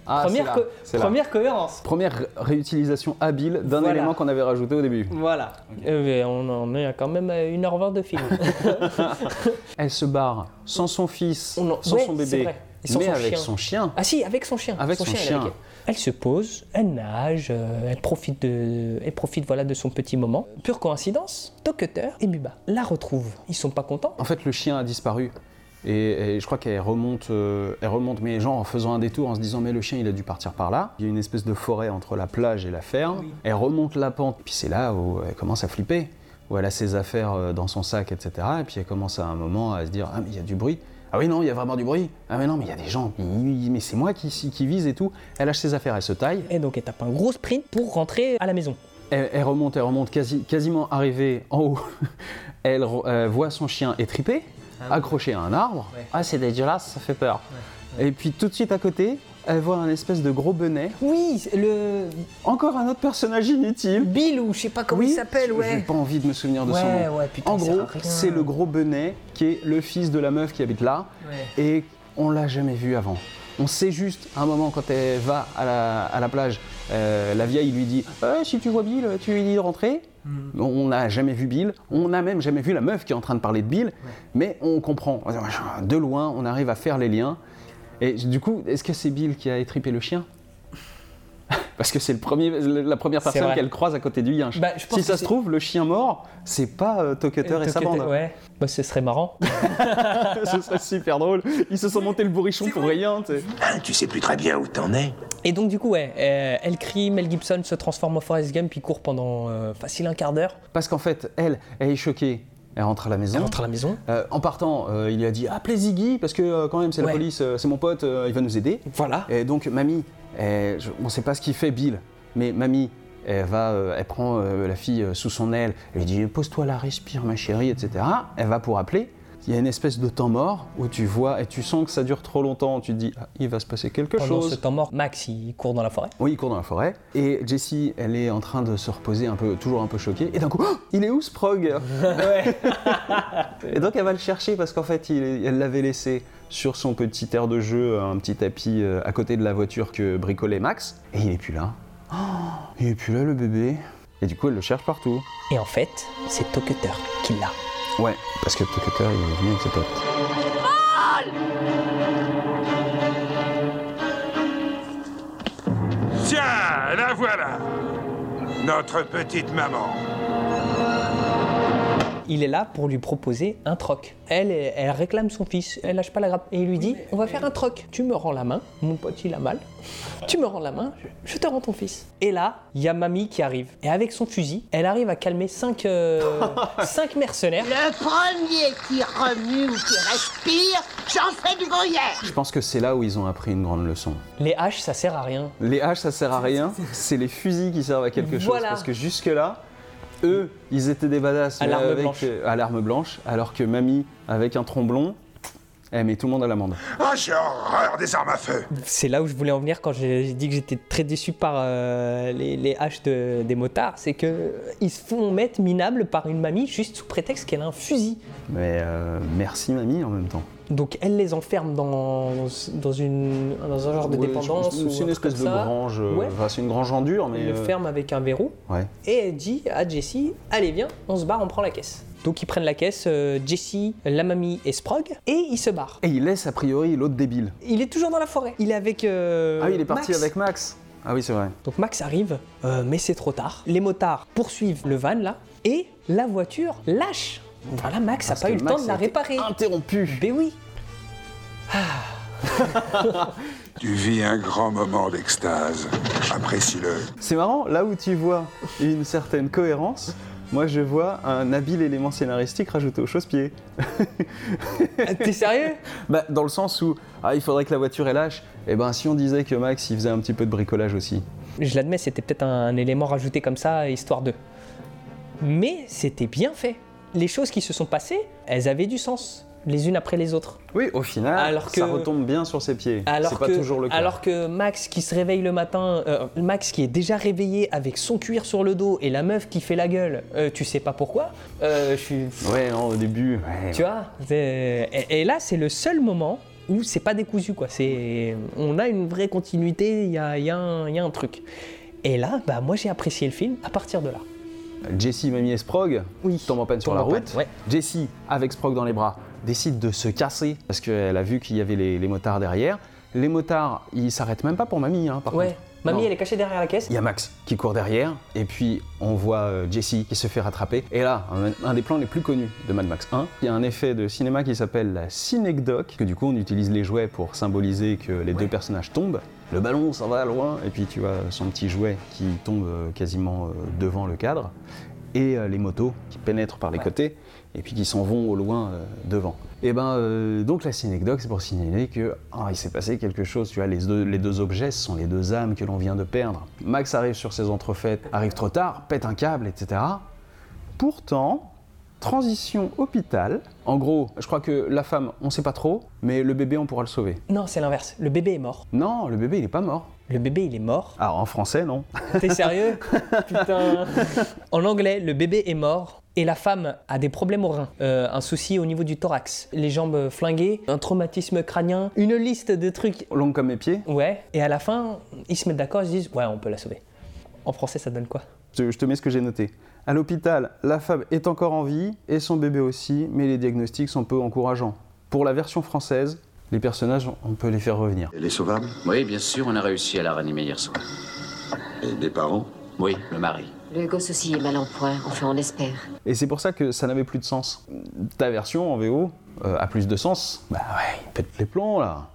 Ah, première, co- première cohérence. Première ré- réutilisation habile d'un Voilà. élément qu'on avait rajouté au début. Voilà. Euh, mais on en est quand même à 1h20 de film. Elle se barre sans son fils, On en- sans ouais, son bébé. Et sans mais son avec chien. son chien. ah si, avec son chien. Avec son chien. avec elle. Elle se pose, elle nage, euh, elle profite, de, elle profite voilà, de son petit moment. Pure coïncidence, Tocutter et Buba la retrouvent. Ils sont pas contents. En fait, le chien a disparu. Et, et je crois qu'elle remonte, euh, elle remonte, mais genre en faisant un détour, en se disant mais le chien il a dû partir par là. Il y a une espèce de forêt entre la plage et la ferme. Elle remonte la pente, puis c'est là où elle commence à flipper, où elle a ses affaires euh, dans son sac, etc. Et puis elle commence à un moment à se dire ah mais il y a du bruit. Ah oui non, il y a vraiment du bruit. Ah mais non, mais il y a des gens. Mais mais c'est moi qui, qui vise et tout. Elle lâche ses affaires, elle se taille. Et donc elle tape un gros sprint pour rentrer à la maison. Elle, elle remonte, elle remonte, quasi, quasiment arrivée en haut. Elle euh, voit son chien étripé, accroché à un arbre. Ah, c'est dégueulasse, ça fait peur. Et puis tout de suite à côté, elle voit un espèce de gros benet. Oui, le Encore un autre personnage inutile. Bill ou je sais pas comment Oui, il s'appelle, J'ai ouais. pas envie de me souvenir de son nom. ouais, putain, en gros, c'est le gros benet qui est le fils de la meuf qui habite là. Ouais. Et on l'a jamais vu avant. On sait juste, à un moment, quand elle va à la, à la plage, euh, la vieille lui dit Euh, Si tu vois Bill, tu lui dis de rentrer. Hmm. On n'a jamais vu Bill, on n'a même jamais vu la meuf qui est en train de parler de Bill, mais on comprend. De loin, on arrive à faire les liens. Et du coup, est-ce que c'est Bill qui a étripé le chien? Parce que c'est le premier, la première personne qu'elle croise à côté du yinche. Bah, si ça se trouve, le chien mort, c'est pas euh, Tocutter et sa bande. Ouais, bah, ce serait marrant. Ce serait super drôle. Ils se sont montés le bourrichon pour rien. tu sais. Hein, tu sais plus très bien où t'en es. Et donc du coup, ouais, euh, elle crie, Mel Gibson se transforme en Forrest Gump, puis court pendant euh, facile un quart d'heure. Parce qu'en fait, elle, elle est choquée. Elle rentre à la maison. Elle rentre à la maison. Euh, en partant, euh, il lui a dit appelez Ziggy parce que euh, quand même c'est Ouais. la police, c'est mon pote, il va nous aider. Voilà. Et donc mamie, elle- je- on sait pas ce qu'il fait Bill, mais mamie, elle va, elle prend la fille sous son aile, elle lui dit pose-toi là, respire ma chérie, etc. Elle va pour appeler. Il y a une espèce de temps mort où tu vois et tu sens que ça dure trop longtemps. Tu te dis ah, il va se passer quelque Pendant chose. ce temps mort, Max, il court dans la forêt. Oui, il court dans la forêt. Et Jessie, elle est en train de se reposer un peu, toujours un peu choquée. Et d'un coup, Oh, il est où Sprog Et donc elle va le chercher parce qu'en fait, il elle l'avait laissé sur son petit air de jeu, un petit tapis euh, à côté de la voiture que bricolait Max. Et il est plus là. Oh, il est plus là le bébé. Et du coup, elle le cherche partout. Et en fait, c'est Tocutter qui l'a. Ouais, parce que Tucker, il est venu avec ses potes. Tiens, la voilà. Notre petite maman. Il est là pour lui proposer un troc. Elle, elle réclame son fils, elle lâche pas la grappe. Et il lui dit On va faire un troc. Tu me rends la main, mon pote il a mal. Tu me rends la main, je, te rends ton fils. Et là, il y a mamie qui arrive. Et avec son fusil, elle arrive à calmer cinq, euh, cinq mercenaires. Le premier qui remue ou qui respire, j'en fais du gruyère. Je pense que c'est là où ils ont appris une grande leçon. Les haches, ça sert à rien. Les haches, ça sert à rien. C'est les fusils qui servent à quelque chose. Voilà. Parce que jusque-là, eux, ils étaient des badass. À l'arme avec- blanche. À l'arme blanche. Alors que mamie, avec un tromblon, elle met tout le monde à l'amende. Ah, j'ai horreur des armes à feu. C'est là où je voulais en venir quand j'ai dit que j'étais très déçu par euh, les, les haches de- des motards. C'est que euh, ils se font mettre minables par une mamie juste sous prétexte qu'elle a un fusil. Mais euh, merci mamie en même temps. Donc elle les enferme dans, dans, une, dans un genre de Ouais, dépendance. C'est une espèce de ça. grange. euh, Ouais. enfin, c'est une grange en dur, mais. Elle le euh, ferme avec un verrou. Ouais. Et elle dit à Jessie Allez, viens, on se barre, on prend la caisse. Donc ils prennent la caisse, euh, Jessie, la mamie et Sprog, et ils se barrent. Et il laisse a priori l'autre débile. Il est toujours dans la forêt. Il est avec. euh, ah, il est parti Max. avec Max. Ah oui, c'est vrai. Donc Max arrive, mais c'est trop tard. Les motards poursuivent le van là, et la voiture lâche. Voilà, Max n'a pas eu le Max temps de la réparer. Interrompu. Ben oui. Tu vis un grand moment d'extase. Apprécie-le. C'est marrant, là où tu vois une certaine cohérence, moi je vois un habile élément scénaristique rajouté au chausse-pied. T'es sérieux? Bah, dans le sens où ah, il faudrait que la voiture elle lâche. Et ben, si on disait que Max il faisait un petit peu de bricolage aussi. Je l'admets, c'était peut-être un, élément rajouté comme ça, histoire de. Mais c'était bien fait. Les choses qui se sont passées, elles avaient du sens, les unes après les autres. Oui, au final, Alors ça que- retombe bien sur ses pieds. Alors C'est pas que, toujours le cas. alors que Max qui se réveille le matin, euh, Max qui est déjà réveillé avec son cuir sur le dos et la meuf qui fait la gueule, euh, tu sais pas pourquoi, euh, je suis. Ouais, non, au début. ouais. Tu vois et, et là, c'est le seul moment où c'est pas décousu, quoi. C'est, on a une vraie continuité, il y a, y a un truc. Et là, bah, moi j'ai apprécié le film à partir de là. Jessie, Mamie et Sprog tombent en panne sur la route. ouais. Jessie, avec Sprog dans les bras, décide de se casser parce qu'elle a vu qu'il y avait les, les motards derrière. Les motards, ils s'arrêtent même pas pour Mamie, hein, par Ouais. contre. Mamie, Non. elle est cachée derrière la caisse. Il y a Max qui court derrière, et puis on voit euh, Jessie qui se fait rattraper. Et là, un, un des plans les plus connus de Mad Max 1, il y a un effet de cinéma qui s'appelle la synecdoque, que du coup on utilise les jouets pour symboliser que les deux personnages tombent. Le ballon s'en va loin, et puis tu vois son petit jouet qui tombe euh, quasiment euh, devant le cadre, et euh, les motos qui pénètrent par les côtés, et puis qui s'en vont au loin euh, devant. Et ben euh, donc la synecdoque, c'est pour signaler que ah, il s'est passé quelque chose. Tu vois, les deux, les deux objets, ce sont les deux âmes que l'on vient de perdre. Max arrive sur ses entrefaites, arrive trop tard, pète un câble, etc. Pourtant, transition hôpital. En gros, je crois que la femme, on sait pas trop, mais le bébé, on pourra le sauver. Non, c'est l'inverse. Le bébé est mort. Non, le bébé, il est pas mort. Le bébé, il est mort. Ah, en français, non. T'es sérieux Putain. En anglais, le bébé est mort et la femme a des problèmes au rein, Euh, un souci au niveau du thorax, les jambes flinguées, un traumatisme crânien, une liste de trucs. Longue comme mes pieds. Ouais. Et à la fin, ils se mettent d'accord, ils se disent ouais, on peut la sauver. En français, ça donne quoi? Je te mets ce que j'ai noté. À l'hôpital, la femme est encore en vie et son bébé aussi, mais les diagnostics sont peu encourageants. Pour la version française, les personnages, on peut les faire revenir. Elle est sauvable? Oui, bien sûr, on a réussi à la ranimer hier soir. Et des parents? Oui, le mari. Le gosse aussi est mal en point, enfin on espère. Et c'est pour ça que ça n'avait plus de sens. Ta version en VO euh, a plus de sens. Bah ouais, il pète les plombs là.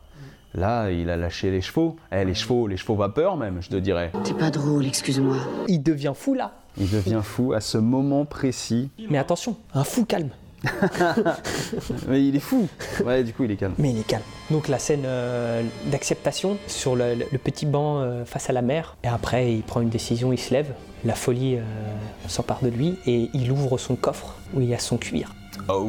Là, il a lâché les chevaux. Eh, les chevaux, les chevaux vapeur même, je te dirais. T'es pas drôle, excuse-moi. Il devient fou là. Il devient fou à ce moment précis. Mais attention, un fou calme. Mais il est fou. Ouais, du coup, il est calme. Mais il est calme. Donc la scène euh, d'acceptation sur le, le- le petit banc euh, face à la mer. Et après, il prend une décision, il se lève. La folie euh, s'empare de lui et il ouvre son coffre où il y a son cuir. Oh.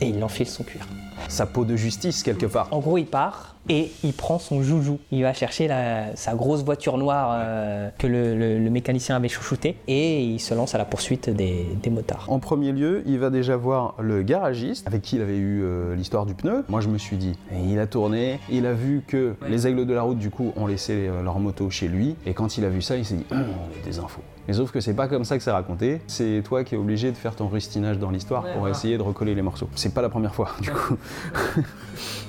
Et il enfile son cuir. Sa peau de justice, quelque part. En gros, il part et il prend son joujou. Il va chercher la- sa grosse voiture noire euh, que le, le- le mécanicien avait chouchoutée et il se lance à la poursuite des, des motards. En premier lieu, il va déjà voir le garagiste avec qui il avait eu euh, l'histoire du pneu. Moi, je me suis dit, et il a tourné, il a vu que les aigles de la route, du coup, ont laissé euh, leur moto chez lui. Et quand il a vu ça, il s'est dit, il y a des infos. Mais sauf que c'est pas comme ça que c'est raconté. C'est toi qui es obligé de faire ton rustinage dans l'histoire Ouais, pour voilà. essayer de recoller les morceaux. C'est pas la première fois, du coup.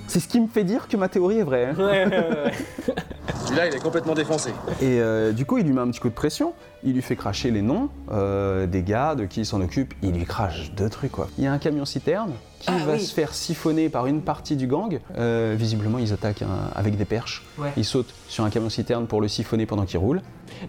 c'est ce qui me fait dire que ma théorie est vraie. hein. Celui-là, il est complètement défoncé. Et euh, du coup, il lui met un petit coup de pression. Il lui fait cracher les noms euh, des gars de qui il s'en occupe. Il lui crache deux trucs, quoi. Il y a un camion citerne qui Ah va oui. se faire siphonner par une partie du gang. Euh, visiblement, ils attaquent un- avec des perches. Ouais. Ils sautent sur un camion citerne pour le siphonner pendant qu'il roule.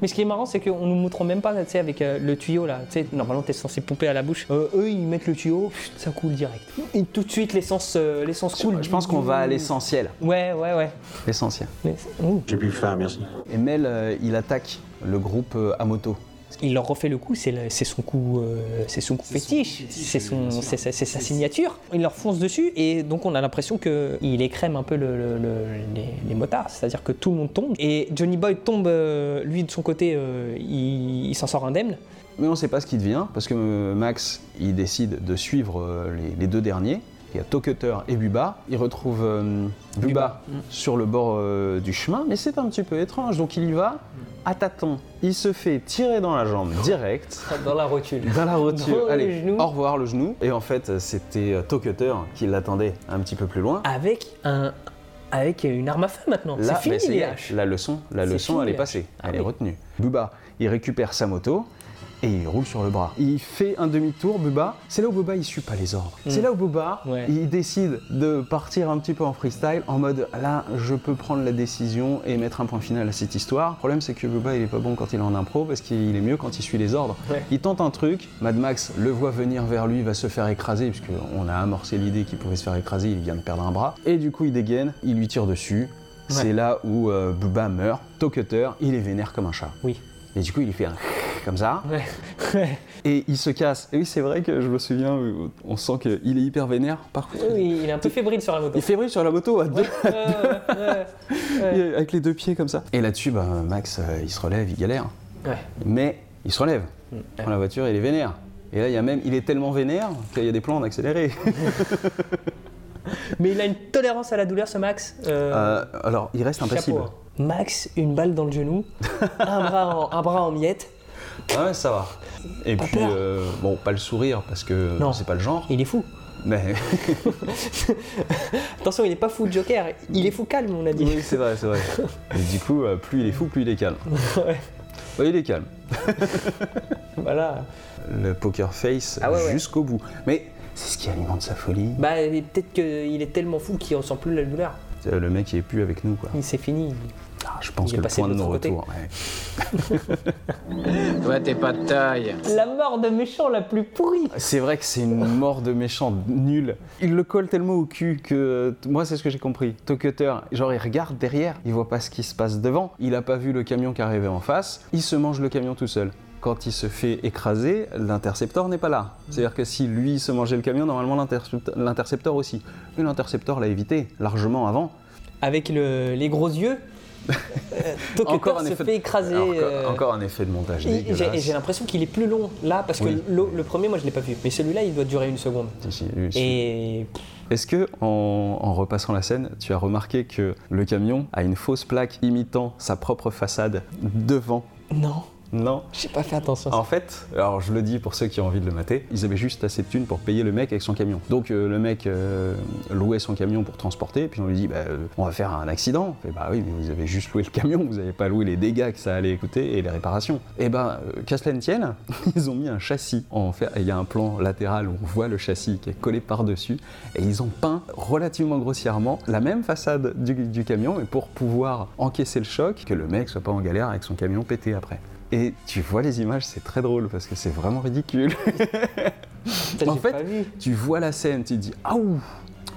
Mais ce qui est marrant, c'est qu'on nous montre même pas, tu sais, avec euh, le tuyau là. Tu sais, normalement, t'es censé pomper à la bouche. Euh, eux, ils mettent le tuyau, pff, ça coule direct. Et tout de suite, l'essence, euh, l'essence coule. Je pense qu'on va à l'essentiel. Ouais, ouais, ouais. L'essentiel. Mais c'est- ouh. J'ai plus merci. Et Mel, euh, il attaque le groupe euh, à moto. Il leur refait le coup, c'est c'est son coup, euh, c'est son coup fétiche, c'est son, c'est sa- signature. Il leur fonce dessus et donc on a l'impression que il écrème un peu le- le- le- les, les motards, c'est-à-dire que tout le monde tombe et Johnny Boy tombe, euh, lui de son côté, euh, il, il s'en sort indemne. Mais on ne sait pas ce qui devient, parce que euh, Max, il décide de suivre euh, les, les deux derniers. Il y a Tokutter et Bubba. Il retrouve euh, Bubba, sur le bord euh, du chemin, mais c'est un petit peu étrange. Donc il y va à tâtons. Il se fait tirer dans la jambe direct. Dans la rotule. Dans la rotule. Dans Allez, au revoir le genou. Et en fait, c'était euh, Tokutter qui l'attendait un petit peu plus loin. Avec un. Avec une arme à feu maintenant. Là, c'est fini bah, ça y les est, haches. la leçon, la C'est leçon, fini, elle est passée, elle Ah est retenue. Bubba, il récupère sa moto et il roule sur le bras. Il fait un demi-tour, Bubba. C'est là où Bubba, il suit pas les ordres. Mm. C'est là où Bubba, Ouais. il décide de partir un petit peu en freestyle, en mode là, je peux prendre la décision et mettre un point final à cette histoire. Le problème, c'est que Bubba, il est pas bon quand il est en impro parce qu'il est mieux quand il suit les ordres. Ouais. Il tente un truc, Mad Max le voit venir vers lui, va se faire écraser, puisqu'on a amorcé l'idée qu'il pouvait se faire écraser, il vient de perdre un bras. Et du coup, il dégaine, il lui tire dessus. C'est là où euh, Bubba meurt. Tokutter, il est vénère comme un chat. Oui. Et du coup, il lui fait un comme ça. Ouais. Et il se casse. Et oui, c'est vrai que je me souviens, euh, on sent qu'il est hyper vénère. Par contre, Oui, il est un peu fébrile sur la moto. il est fébrile sur la moto à deux, Ouais, ouais, ouais. avec les deux pieds comme ça. Et là-dessus, bah, Max, euh, il se relève, il galère. Mais il se relève. Prend la voiture, il est vénère. Et là, il y a même, il est tellement vénère qu'il y a des plans en accéléré. Mais il a une tolérance à la douleur, ce Max. Euh, Euh, alors, il reste impassible. chapeau, hein. Max, une balle dans le genou, un bras en, un bras en miettes. Ah ouais, ça va. Et Pas puis, euh, bon, pas le sourire parce que Non. c'est pas le genre. Il est fou. Mais Attention, il est pas fou de Joker. Il est fou calme, on a dit. oui, c'est vrai, c'est vrai. Et du coup, euh, plus il est fou, plus il est calme. Ouais. Oui, il est calme. Voilà. Le poker face Ah ouais, ouais. jusqu'au bout. Mais c'est ce qui alimente sa folie. Bah, peut-être qu'il est tellement fou qu'il ressent plus la douleur. C'est Le mec, il est plus avec nous, quoi. Il c'est fini. Ah, je pense Il que le point de côté. non-retour. ouais. Toi, t'es pas de taille. La mort de méchant la plus pourrie. C'est vrai que c'est une mort de méchant nul. Il le colle tellement au cul que moi c'est ce que j'ai compris. Tokutter, genre il regarde derrière, il voit pas ce qui se passe devant. Il a pas vu le camion qui arrivait en face. Il se mange le camion tout seul. Quand il se fait écraser, l'intercepteur n'est pas là. C'est-à-dire que si lui se mangeait le camion, normalement l'intercept- l'intercepteur aussi. Mais l'intercepteur l'a évité largement avant. Avec le- les gros yeux, euh, Tokutter se fait écraser. Encore, euh, encore un effet de montage j'ai- l'impression qu'il est plus long là parce que Oui. le, le premier moi je l'ai pas vu mais celui-là il doit durer une seconde Si, si, si. et Est-ce que, en, en repassant la scène, tu as remarqué que le camion a une fausse plaque imitant sa propre façade devant? Non Non. j'ai pas fait attention En fait, alors je le dis pour ceux qui ont envie de le mater, ils avaient juste assez de thunes pour payer le mec avec son camion. Donc euh, le mec euh, louait son camion pour transporter, puis on lui dit bah, euh, on va faire un accident. Et bah oui, mais vous avez juste loué le camion, vous n'avez pas loué les dégâts que ça allait coûter et les réparations. Et ben, euh, qu'à cela ne tienne, ils ont mis un châssis en fer. Il y a un plan latéral où on voit le châssis qui est collé par-dessus, et ils ont peint relativement grossièrement la même façade du, du camion, et pour pouvoir encaisser le choc, que le mec soit pas en galère avec son camion pété après. Et tu vois les images, c'est très drôle parce que c'est vraiment ridicule. En fait, tu vois la scène, tu te dis ah ouh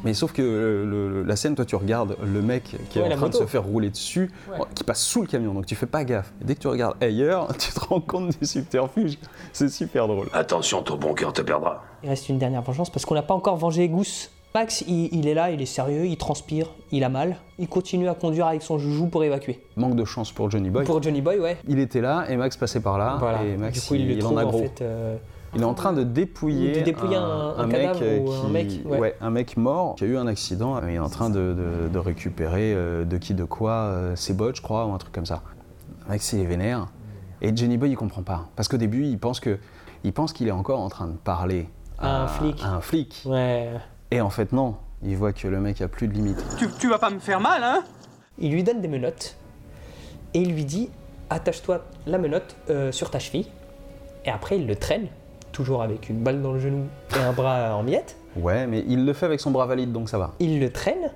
mais sauf que le- la scène, toi tu regardes le mec qui est en train de se faire rouler dessus, Ouais. qui passe sous le camion, donc tu fais pas gaffe. Et dès que tu regardes ailleurs, tu te rends compte du subterfuge. C'est super drôle. Attention, ton bon cœur te perdra. il reste une dernière vengeance parce qu'on n'a pas encore vengé Goose Max il, il est là il est sérieux il transpire il a mal il continue à conduire avec son joujou pour évacuer Manque de chance pour Johnny Boy. pour Johnny Boy ouais Il était là et Max passait par là. voilà Et Max, du coup il, le en trouve a en gros. fait euh, Il est en train de dépouiller, De dépouiller un- un mec un mec, ouais. un mec mort qui a eu un accident. Il est en train de, de- de récupérer euh, de qui de quoi euh, ses bottes, je crois, ou un truc comme ça. Max, il est vénère. Et Johnny Boy, il comprend pas. Parce qu'au début, il pense que, il pense qu'il est encore en train de parler À un flic. à un flic. ouais Et en fait, non. Il voit que le mec a plus de limite. Tu, tu vas pas me faire mal, hein? Il lui donne des menottes et il lui dit attache-toi la menotte euh, sur ta cheville et après il le traîne toujours avec une balle dans le genou et un bras en miettes Ouais, mais il le fait avec son bras valide, donc ça va. il le traîne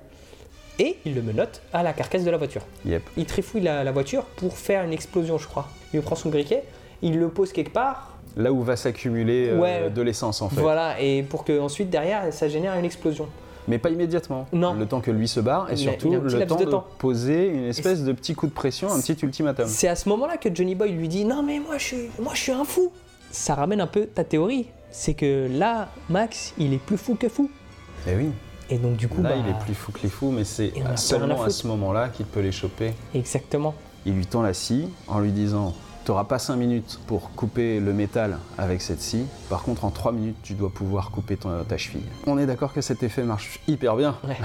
et il le menotte à la carcasse de la voiture Yep. il trifouille la, la voiture pour faire une explosion je crois il prend son briquet il le pose quelque part Là où va s'accumuler euh, Ouais. de l'essence, en fait. voilà et pour que ensuite derrière ça génère une explosion Mais pas immédiatement. Non. Le temps que lui se barre et Il surtout a le temps de temps. poser une espèce de petit coup de pression, un petit ultimatum. C'est à ce moment-là que Johnny Boy lui dit Non, mais moi je, suis, moi je suis un fou. Ça ramène un peu ta théorie. C'est que là, Max, il est plus fou que fou. Et Eh oui. Et donc, du coup, Là, bah, il est plus fou que les fous, mais c'est à seulement à ce moment-là qu'il peut les choper. Exactement. Il lui tend la scie en lui disant Tu n'auras pas 5 minutes pour couper le métal avec cette scie. Par contre, en 3 minutes, tu dois pouvoir couper ton- ta cheville. On est d'accord que cet effet marche hyper bien. Ouais,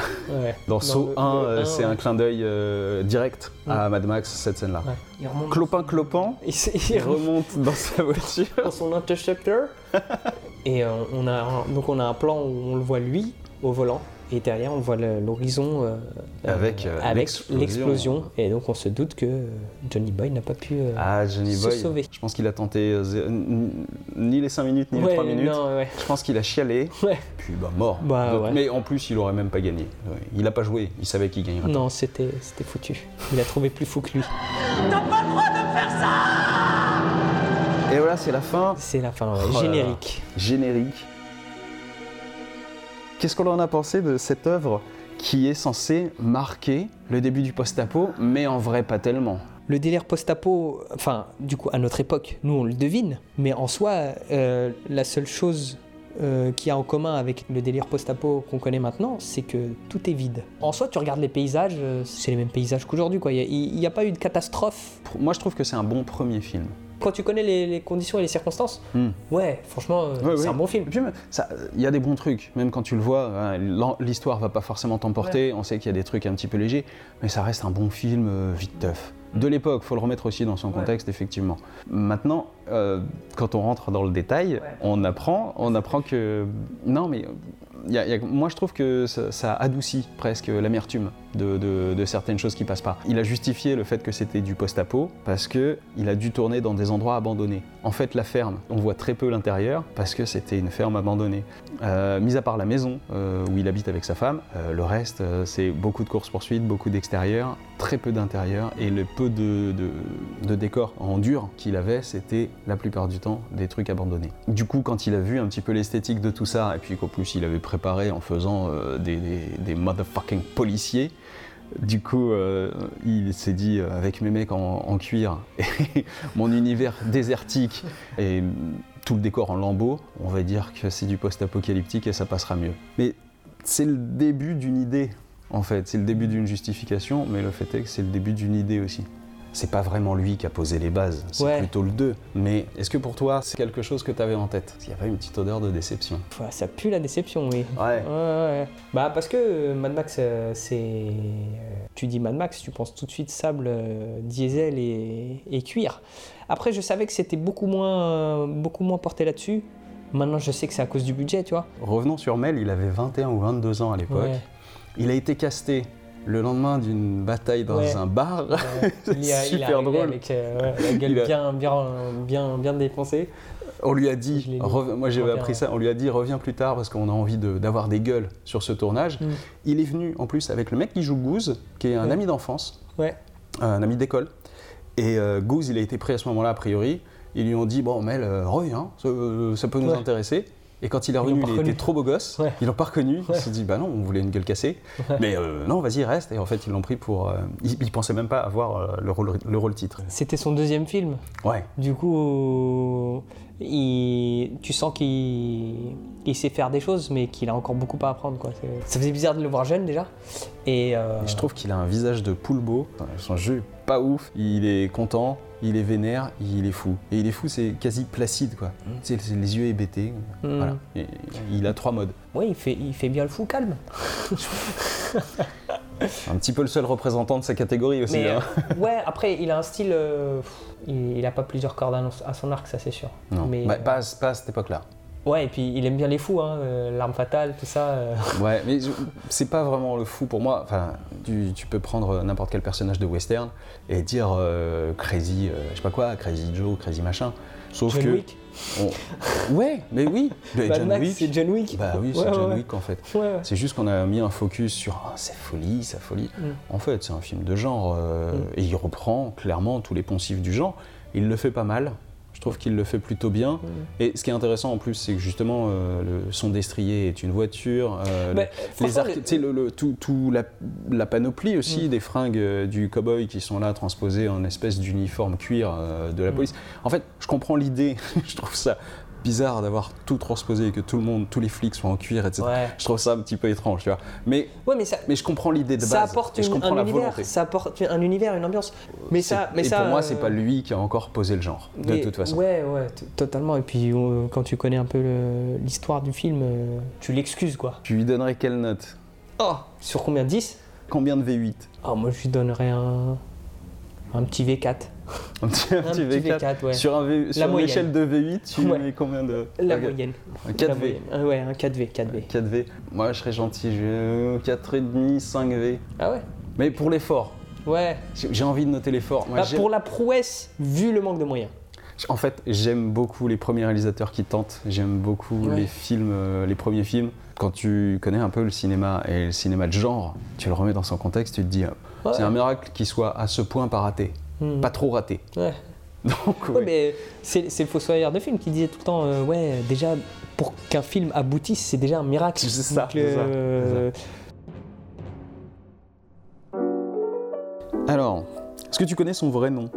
ouais. Dans Saw le- 1, le euh, 1, c'est ouais. un clin d'œil euh, direct à Mad Max, cette scène-là. Ouais. Il remonte Clopin clopin, il remonte dans sa voiture. dans son interceptor. et euh, on a un- donc on a un plan où on le voit lui au volant et derrière on voit l'horizon euh, Avec, euh, avec l'explosion. l'explosion et donc on se doute que euh, Johnny Boy n'a pas pu euh, Ah, Johnny se Boy. sauver. Je pense qu'il a tenté euh, ni les 5 minutes ni Ouais, les 3 minutes. non, ouais. Je pense qu'il a chialé. Ouais. Puis bah mort. Bah, Donc, ouais. Mais en plus, il aurait même pas gagné. Il a pas joué. Il savait qu'il gagnerait. Non, c'était c'était foutu. Il a trouvé plus fou que lui. T'as pas le droit de me faire ça Et voilà, c'est la fin. C'est la fin, ouais. Oh générique. Générique. Qu'est-ce qu'on en a pensé de cette œuvre qui est censée marquer le début du post-apo, mais en vrai pas tellement? Le délire post-apo, enfin, du coup, à notre époque, nous on le devine, mais en soi, euh, la seule chose euh, qu'il y a en commun avec le délire post-apo qu'on connaît maintenant, c'est que tout est vide. En soi, tu regardes les paysages, euh, c'est les mêmes paysages qu'aujourd'hui. Il n'y a, pas eu de catastrophe. Moi, je trouve que c'est un bon premier film. Quand tu connais les, les conditions et les circonstances, Hmm. ouais, franchement, euh, Ouais, c'est oui. un bon film. Il y a des bons trucs, même quand tu le vois, hein, l'histoire va pas forcément t'emporter, on sait qu'il y a des trucs un petit peu légers, mais ça reste un bon film euh, vite teuf. De l'époque, faut le remettre aussi dans son contexte, effectivement. Maintenant, euh, quand on rentre dans le détail, on apprend, on apprend que non, mais il y a- il y a- moi je trouve que ça, ça adoucit presque l'amertume de, certaines choses qui passent pas. Il a justifié le fait que c'était du post-apo parce que il a dû tourner dans des endroits abandonnés. En fait, la ferme, on voit très peu l'intérieur parce que c'était une ferme abandonnée. Euh, mis à part la maison euh, où il habite avec sa femme, euh, le reste c'est beaucoup de courses-poursuites, beaucoup d'extérieur, très peu d'intérieur et le peu de, de, décors en dur qu'il avait, c'était la plupart du temps des trucs abandonnés. Du coup, quand il a vu un petit peu l'esthétique de tout ça et puis qu'en plus il avait préparé en faisant des, des motherfucking policiers, du coup, euh, il s'est dit, euh, avec mes mecs en, cuir et mon univers désertique et tout le décor en lambeaux, on va dire que c'est du post-apocalyptique et ça passera mieux. Mais c'est le début d'une idée, en fait. C'est le début d'une justification, mais le fait est que c'est le début d'une idée aussi. C'est pas vraiment lui qui a posé les bases, c'est Ouais. plutôt le 2. Mais est-ce que pour toi, c'est quelque chose que tu avais en tête? Qu'il y avait une petite odeur de déception. Ouais, ça pue la déception, oui. Ouais. ouais. Bah parce que euh, Mad Max, euh, c'est... euh, Tu dis Mad Max, tu penses tout de suite sable, euh, diesel et, et cuir. Après, je savais que c'était beaucoup moins, euh, beaucoup moins porté là-dessus. Maintenant, je sais que c'est à cause du budget, tu vois. Revenons sur Mel, il avait 21 ou 22 ans à l'époque. Il a été casté le lendemain d'une bataille dans Ouais. un bar. Ouais. Il y a- super drôle. Avec euh, la gueule a- bien, bien, bien, bien défoncée. On lui a dit, rev- moi j'avais appris ça, on lui a dit reviens plus tard parce qu'on a envie de- d'avoir des gueules sur ce tournage. Mm. Il est venu en plus avec le mec qui joue Goose, qui est un Ouais. ami d'enfance, un ami d'école. Et euh, Goose, il a été pris à ce moment-là a priori. Ils lui ont dit bon Mel, euh, reviens, ça, ça peut nous intéresser. Et quand il est Ils revenu, il était trop beau gosse. Ouais. Ils l'ont pas reconnu. Ouais. Il s'est dit bah non, on voulait une gueule cassée. Ouais. Mais euh, non, vas-y reste. Et en fait, ils l'ont pris pour. euh, ils, ils pensaient même pas avoir euh, le rôle, le rôle titre. C'était son deuxième film. Ouais. Du coup, il- tu sens qu'il il sait faire des choses, mais qu'il a encore beaucoup à apprendre. Quoi. Ça faisait bizarre de le voir jeune déjà. Et, euh, Et je trouve qu'il a un visage de poule beau. Son jeu est pas ouf. Il est content, il est vénère, il est fou. Et il est fou, c'est quasi placide quoi. C'est c'est les yeux hébétés. Mm. Voilà. Et il a trois modes. Oui, il fait, il fait bien le fou calme. Un petit peu le seul représentant de sa catégorie aussi. Mais hein. euh, ouais, après, il a un style. euh, il, il a pas plusieurs cordes à, son arc, ça c'est sûr. Non, Mais, Bah, pas, pas à cette époque-là. Ouais, et puis il aime bien les fous, hein, euh, l'arme fatale, tout ça. euh. Ouais, mais c'est pas vraiment le fou pour moi. Enfin, tu, tu peux prendre n'importe quel personnage de western et dire euh, crazy, euh, je sais pas quoi, crazy Joe, crazy machin. Sauf John que. Wick. on- Ouais, mais oui. Mad John Max, Wick. c'est John Wick. Bah oui, c'est Ouais, John ouais. Wick en fait. Ouais. C'est juste qu'on a mis un focus sur ah, sa folie, sa folie. Mm. En fait, c'est un film de genre euh, Mm. et il reprend clairement tous les poncifs du genre. Il le fait pas mal. Je trouve qu'il le fait plutôt bien. Et ce qui est intéressant en plus, c'est que justement, euh, le son destrier est une voiture. euh, Bah, le- les arcs, le- tu sais, le, le- tout, tout la, la panoplie aussi Mm. des fringues euh, du cowboy qui sont là transposées en espèce d'uniforme cuir euh, de la Mm. police. En fait, je comprends l'idée. je trouve ça bizarre d'avoir tout transposé et que tout le monde, tous les flics soient en cuir, etc. Ouais. Je trouve ça un petit peu étrange, tu vois. Mais, Ouais, mais ça, mais je comprends l'idée de base. ça apporte je une- comprends un la univers. volonté. Ça apporte un univers, une ambiance. Mais ça, mais et ça, pour moi, euh, c'est pas lui qui a encore posé le genre, de toute façon. Ouais, ouais, totalement. Et puis euh, quand tu connais un peu l'histoire du film, euh, tu l'excuses quoi. Tu lui donnerais quelle note? Oh Sur combien 10 Combien de V8 Oh, moi je lui donnerais un. Un petit V4. Un petit, un petit petit V4, V4, ouais. Sur, un v, sur une échelle de V8, tu Ouais. mets combien de La moyenne. Un La 4V. moyenne. Ah ouais, un 4V. 4V. 4V. Moi, je serais gentil, je 4,5, 5V. Ah ouais Mais pour l'effort. Ouais. J'ai envie de noter l'effort. Bah, pour la prouesse, vu le manque de moyens. En fait, j'aime beaucoup les premiers réalisateurs qui tentent. J'aime beaucoup Ouais. les films, euh, les premiers films. Quand tu connais un peu le cinéma et le cinéma de genre, tu le remets dans son contexte, tu te dis, euh, Ouais. c'est un miracle qu'il soit à ce point pas raté. Hmm. Pas trop raté. Ouais. Donc, Ouais, ouais. mais c'est c'est le fossoyeur de film qui disait tout le temps, euh, ouais, déjà, pour qu'un film aboutisse, c'est déjà un miracle. C'est ça, c'est ça, euh, Alors, est-ce que tu connais son vrai nom?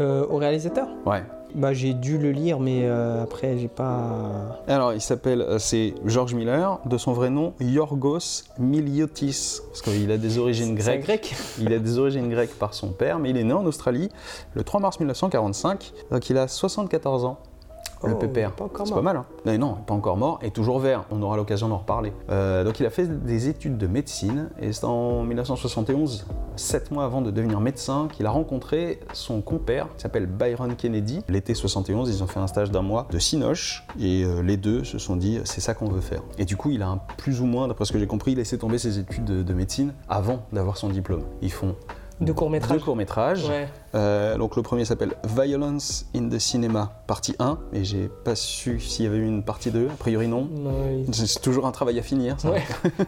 Euh, au réalisateur? Ouais. Bah, j'ai dû le lire, mais euh, après, j'ai pas. Alors, il s'appelle, euh, c'est George Miller, de son vrai nom, Yorgos Miliotis, parce qu'il a des origines grecques. grec Il a des origines grecques par son père, mais il est né en Australie le 3 mars 1945, donc il a 74 ans. Le Oh, C'est pas mal, hein non, pas encore mort et toujours vert. On aura l'occasion d'en reparler. Euh, donc il a fait des études de médecine et c'est en 1971, sept mois avant de devenir médecin, qu'il a rencontré son compère qui s'appelle Byron Kennedy. L'été 71, ils ont fait un stage d'un mois de Cinoche et euh, les deux se sont dit c'est ça qu'on veut faire. Et du coup, il a un plus ou moins, d'après ce que j'ai compris, laissé tomber ses études de, de médecine avant d'avoir son diplôme. Ils font Deux courts-métrages. deux courts-métrages. Ouais. Euh, donc le premier s'appelle Violence in the Cinema, partie 1, et j'ai pas su s'il y avait eu une partie 2, a priori non. Non, il- C'est toujours un travail à finir, ça. Ouais.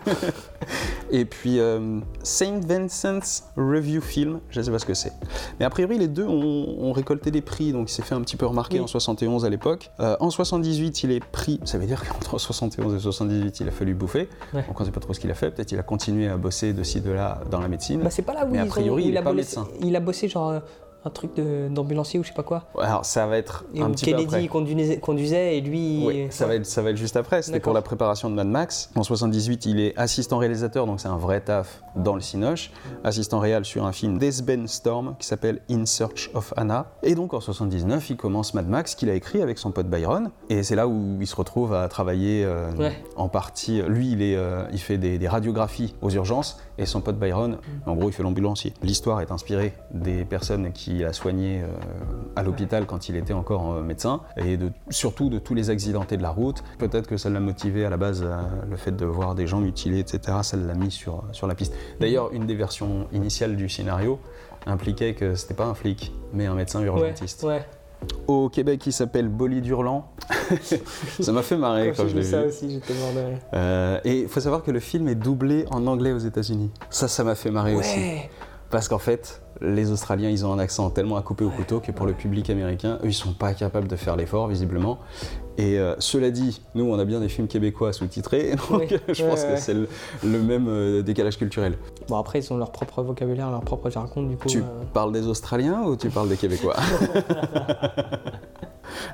Et puis euh, Saint Vincent's Review Film, je sais pas ce que c'est. Mais a priori, les deux ont, ont récolté des prix, donc il s'est fait un petit peu remarquer Oui. en 71 à l'époque. Euh, en 78, il est pris. Ça veut dire qu'entre 71 et 78, il a fallu bouffer. Ouais. Donc on sait pas trop ce qu'il a fait. Peut-être il a continué à bosser de ci, de là dans la médecine. Bah, c'est pas là où Mais a ont- priori, il il, a pas bossé, médecin. il a bossé genre euh, un truc de- d'ambulancier ou je sais pas quoi. Alors ça va être Et un petit peu Kennedy après. conduisait, conduisait et lui. Oui, ça, va être, ça va être juste après. C'était pour la préparation de Mad Max. En 78, il est assistant réalisateur, donc c'est un vrai taf dans le Cinoche. Assistant réal sur un film d'Esben Storm qui s'appelle In Search of Anna. Et donc en 79, il commence Mad Max qu'il a écrit avec son pote Byron. Et c'est là où il se retrouve à travailler euh, Ouais. en partie. Lui, il, est, euh, il fait des, des radiographies aux urgences et son pote Byron, en gros, il fait l'ambulancier. L'histoire est inspirée des personnes qu'il a soignées euh, à l'hôpital quand il était encore euh, médecin et de, surtout de tous les accidentés de la route. Peut-être que ça l'a motivé à la base, euh, le fait de voir des gens mutilés, etc. Ça l'a mis sur, sur la piste. D'ailleurs, une des versions initiales du scénario impliquait que c'était pas un flic, mais un médecin Ouais, urgentiste. ouais. Au Québec, il s'appelle Bolide Hurlant. ça m'a fait marrer quand, Quand je j'ai l'ai vu vu. ça aussi, j'étais mort de rire. Euh, et il faut savoir que le film est doublé en anglais aux États-Unis. Ça, ça m'a fait marrer aussi. Parce qu'en fait, les Australiens, ils ont un accent tellement à couper au couteau que pour le public américain, eux, ils sont pas capables de faire l'effort, visiblement. Et euh, cela dit, nous, on a bien des films québécois sous-titrés, donc Oui. je pense ouais. que c'est le, le même euh, décalage culturel. Bon, après, ils ont leur propre vocabulaire, leur propre jargon, du coup. Tu euh, parles des Australiens ou tu parles des Québécois?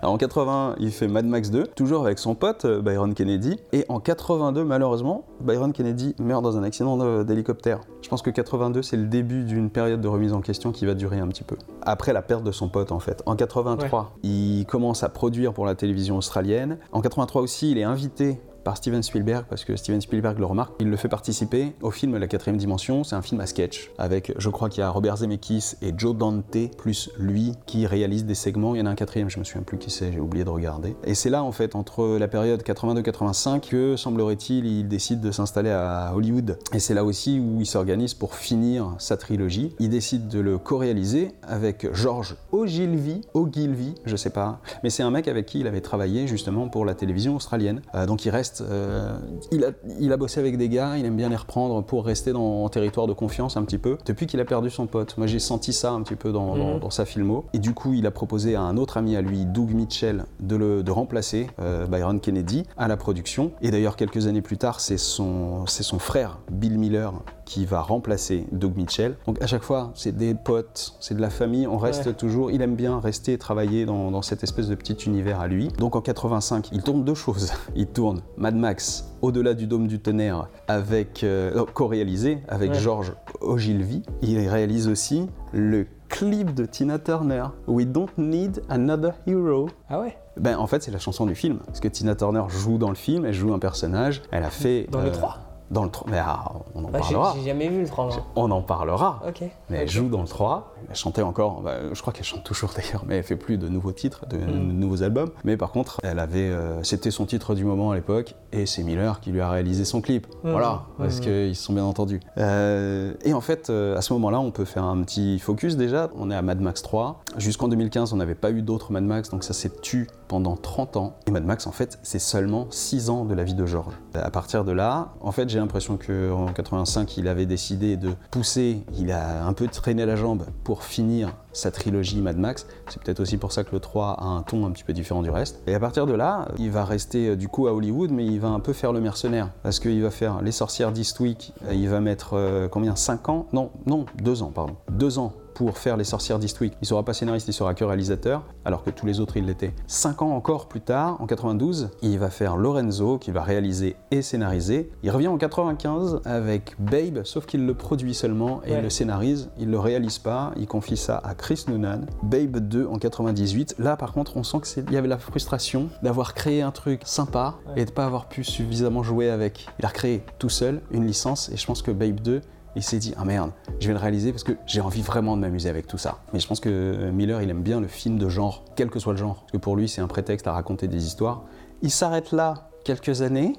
Alors, en 80, il fait Mad Max 2, toujours avec son pote Byron Kennedy. Et en 82, malheureusement, Byron Kennedy meurt dans un accident de- d'hélicoptère. Je pense que 82, c'est le début d'une période de remise en question qui va durer un petit peu. Après la perte de son pote, en fait. En 83, il commence à produire pour la télévision australienne. En 83 aussi, il est invité par Steven Spielberg, parce que Steven Spielberg le remarque. Il le fait participer au film La quatrième dimension. C'est un film à sketch, avec, je crois qu'il y a Robert Zemeckis et Joe Dante, plus lui, qui réalise des segments. Il y en a un quatrième, je me souviens plus qui c'est, j'ai oublié de regarder. Et c'est là, en fait, entre la période 82-85, que, semblerait-il, il décide de s'installer à Hollywood. Et c'est là aussi où il s'organise pour finir sa trilogie. Il décide de le co-réaliser avec George Ogilvy, Ogilvy, je sais pas, mais c'est un mec avec qui il avait travaillé justement pour la télévision australienne. Euh, donc il reste, euh, il, a, il a bossé avec des gars, il aime bien les reprendre pour rester dans en territoire de confiance un petit peu. Depuis qu'il a perdu son pote, moi j'ai senti ça un petit peu dans, dans- Mhm. dans sa filmo. Et du coup, il a proposé à un autre ami à lui, Doug Mitchell, de, le, de remplacer euh, Byron Kennedy à la production. Et d'ailleurs, quelques années plus tard, c'est son, c'est son frère, Bill Miller, qui va remplacer Doug Mitchell. Donc à chaque fois, c'est des potes, c'est de la famille, on reste Ouais. toujours, il aime bien rester et travailler dans, dans cette espèce de petit univers à lui. Donc en 85, il tourne deux choses. Il tourne Mad Max, Au-delà du dôme du tonnerre, avec euh, co-réalisé avec Ouais. Georges Ogilvy. Il réalise aussi le clip de Tina Turner, We Don't Need Another Hero. Ah ouais Ben, en fait, c'est la chanson du film. Parce que Tina Turner joue dans le film, elle joue un personnage, elle a fait. Dans le euh, 3? Dans le 3. Mais ah, on en Bah, parlera. j'ai jamais vu le 3. moi. On en parlera. Ok. Mais elle joue dans le 3. Elle chantait encore, bah, je crois qu'elle chante toujours d'ailleurs, mais elle fait plus de nouveaux titres, de, Mm. de nouveaux albums. Mais par contre, elle avait, euh, c'était son titre du moment à l'époque, et c'est Miller qui lui a réalisé son clip. Mm. Voilà, parce Mm. qu'ils se sont bien entendus. Euh, et en fait, euh, à ce moment-là, on peut faire un petit focus déjà. On est à Mad Max 3. Jusqu'en 2015, on n'avait pas eu d'autres Mad Max, donc ça s'est tu pendant 30 ans. Et Mad Max, en fait, c'est seulement 6 ans de la vie de George. À partir de là, en fait, j'ai l'impression qu'en 85, il avait décidé de pousser, il a un peu traîné la jambe pour finir sa trilogie Mad Max. C'est peut-être aussi pour ça que le 3 a un ton un petit peu différent du reste. Et à partir de là, il va rester euh, du coup à Hollywood, mais il va un peu faire le mercenaire. Parce qu'il va faire Les Sorcières d'Eastwick, euh, il va mettre euh, combien? 5 ans? Non, non, 2 ans, pardon. 2 ans pour faire Les Sorcières d'Eastwick. Il sera pas scénariste, il sera que réalisateur, alors que tous les autres, il l'étaient. 5 ans encore plus tard, en 92, il va faire Lorenzo, qui va réaliser et scénariser. Il revient en 95 avec Babe, sauf qu'il le produit seulement et Ouais. le scénarise. Il le réalise pas, il confie ça à Chris Noonan. Babe 2 en 98. Là, par contre, on sent qu'il y avait la frustration d'avoir créé un truc sympa et de pas avoir pu suffisamment jouer avec. Il a recréé tout seul une licence et je pense que Babe 2, il s'est dit ah merde, je vais le réaliser parce que j'ai envie vraiment de m'amuser avec tout ça. Mais je pense que Miller, il aime bien le film de genre, quel que soit le genre, parce que pour lui, c'est un prétexte à raconter des histoires. Il s'arrête là quelques années,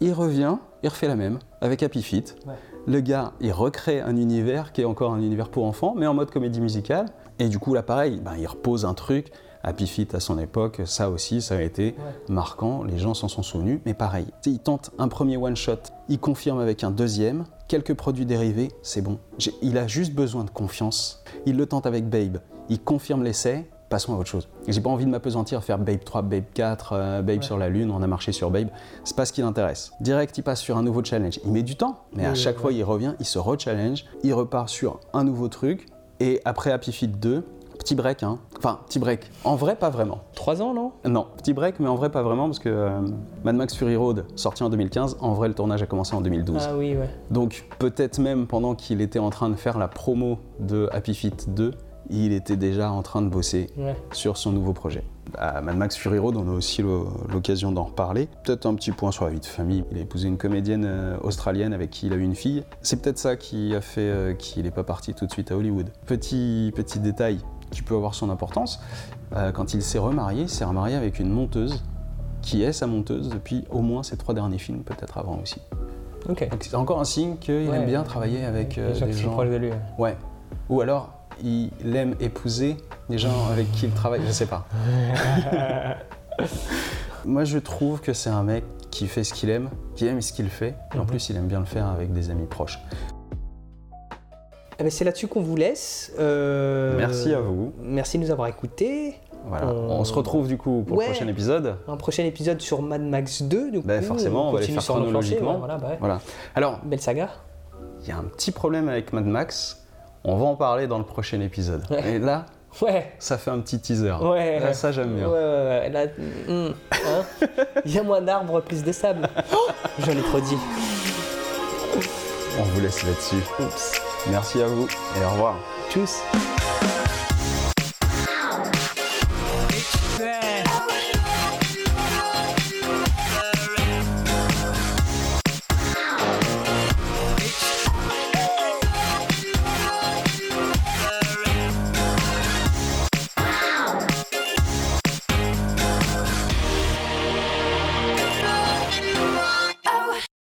il revient, il refait la même avec Happy Feet. Ouais. Le gars, il recrée un univers qui est encore un univers pour enfants, mais en mode comédie musicale. Et du coup, là, pareil, ben, il repose un truc. Happy Feet à son époque, ça aussi, ça a été marquant. Les gens s'en sont souvenus. Mais pareil, il tente un premier one-shot, il confirme avec un deuxième, quelques produits dérivés, c'est bon. Il a juste besoin de confiance. Il le tente avec Babe, il confirme l'essai, passons à autre chose. J'ai pas envie de m'apesantir faire Babe 3, Babe 4, euh, Babe sur la Lune, on a marché sur Babe. C'est pas ce qui l'intéresse. Direct, il passe sur un nouveau challenge. Il met du temps, mais à Oui, chaque ouais. fois, il revient, il se re-challenge, il repart sur un nouveau truc. Et après Happy Feet 2, petit break, hein. Enfin, petit break. En vrai, pas vraiment. 3 ans, non? Non, petit break, mais en vrai, pas vraiment, parce que euh, Mad Max Fury Road, sorti en 2015, en vrai, le tournage a commencé en 2012. Ah oui, ouais. Donc peut-être même pendant qu'il était en train de faire la promo de Happy Feet 2, il était déjà en train de bosser Ouais. sur son nouveau projet. À Mad Max Fury Road, on a aussi l'o- l'occasion d'en reparler. Peut-être un petit point sur la vie de famille. Il a épousé une comédienne euh, australienne avec qui il a eu une fille. C'est peut-être ça qui a fait euh, qu'il n'est pas parti tout de suite à Hollywood. Petit, petit détail qui peut avoir son importance. euh, quand il s'est remarié, il s'est remarié avec une monteuse qui est sa monteuse depuis au moins ses trois derniers films, peut-être avant aussi. Ok. Donc c'est encore un signe qu'il Ouais. aime bien travailler avec euh, des gens. proches de lui, ouais. Ouais. Ou alors il aime épouser des gens avec qui il travaille, je sais pas. Moi je trouve que c'est un mec qui fait ce qu'il aime, qui aime ce qu'il fait, et en Mhm. plus il aime bien le faire avec des amis proches. Eh ben, c'est là-dessus qu'on vous laisse. Euh, Merci à vous. Merci de nous avoir écoutés. Voilà. On- On se retrouve du coup pour Ouais. le prochain épisode. Un prochain épisode sur Mad Max 2, du coup. Ben, forcément, on va les faire chronologiquement. ouais, voilà, bah ouais. Voilà. Alors, Belle saga. il y a un petit problème avec Mad Max. On va en parler dans le prochain épisode. Et là, Ouais. ça fait un petit teaser. Ouais. Là, ça j'aime bien. Ouais, ouais, ouais. Là, hum, hein. Il y a moins d'arbres, plus de sable. Oh, J'en ai trop dit. On vous laisse là-dessus. Oups. Merci à vous et au revoir. Tchuss.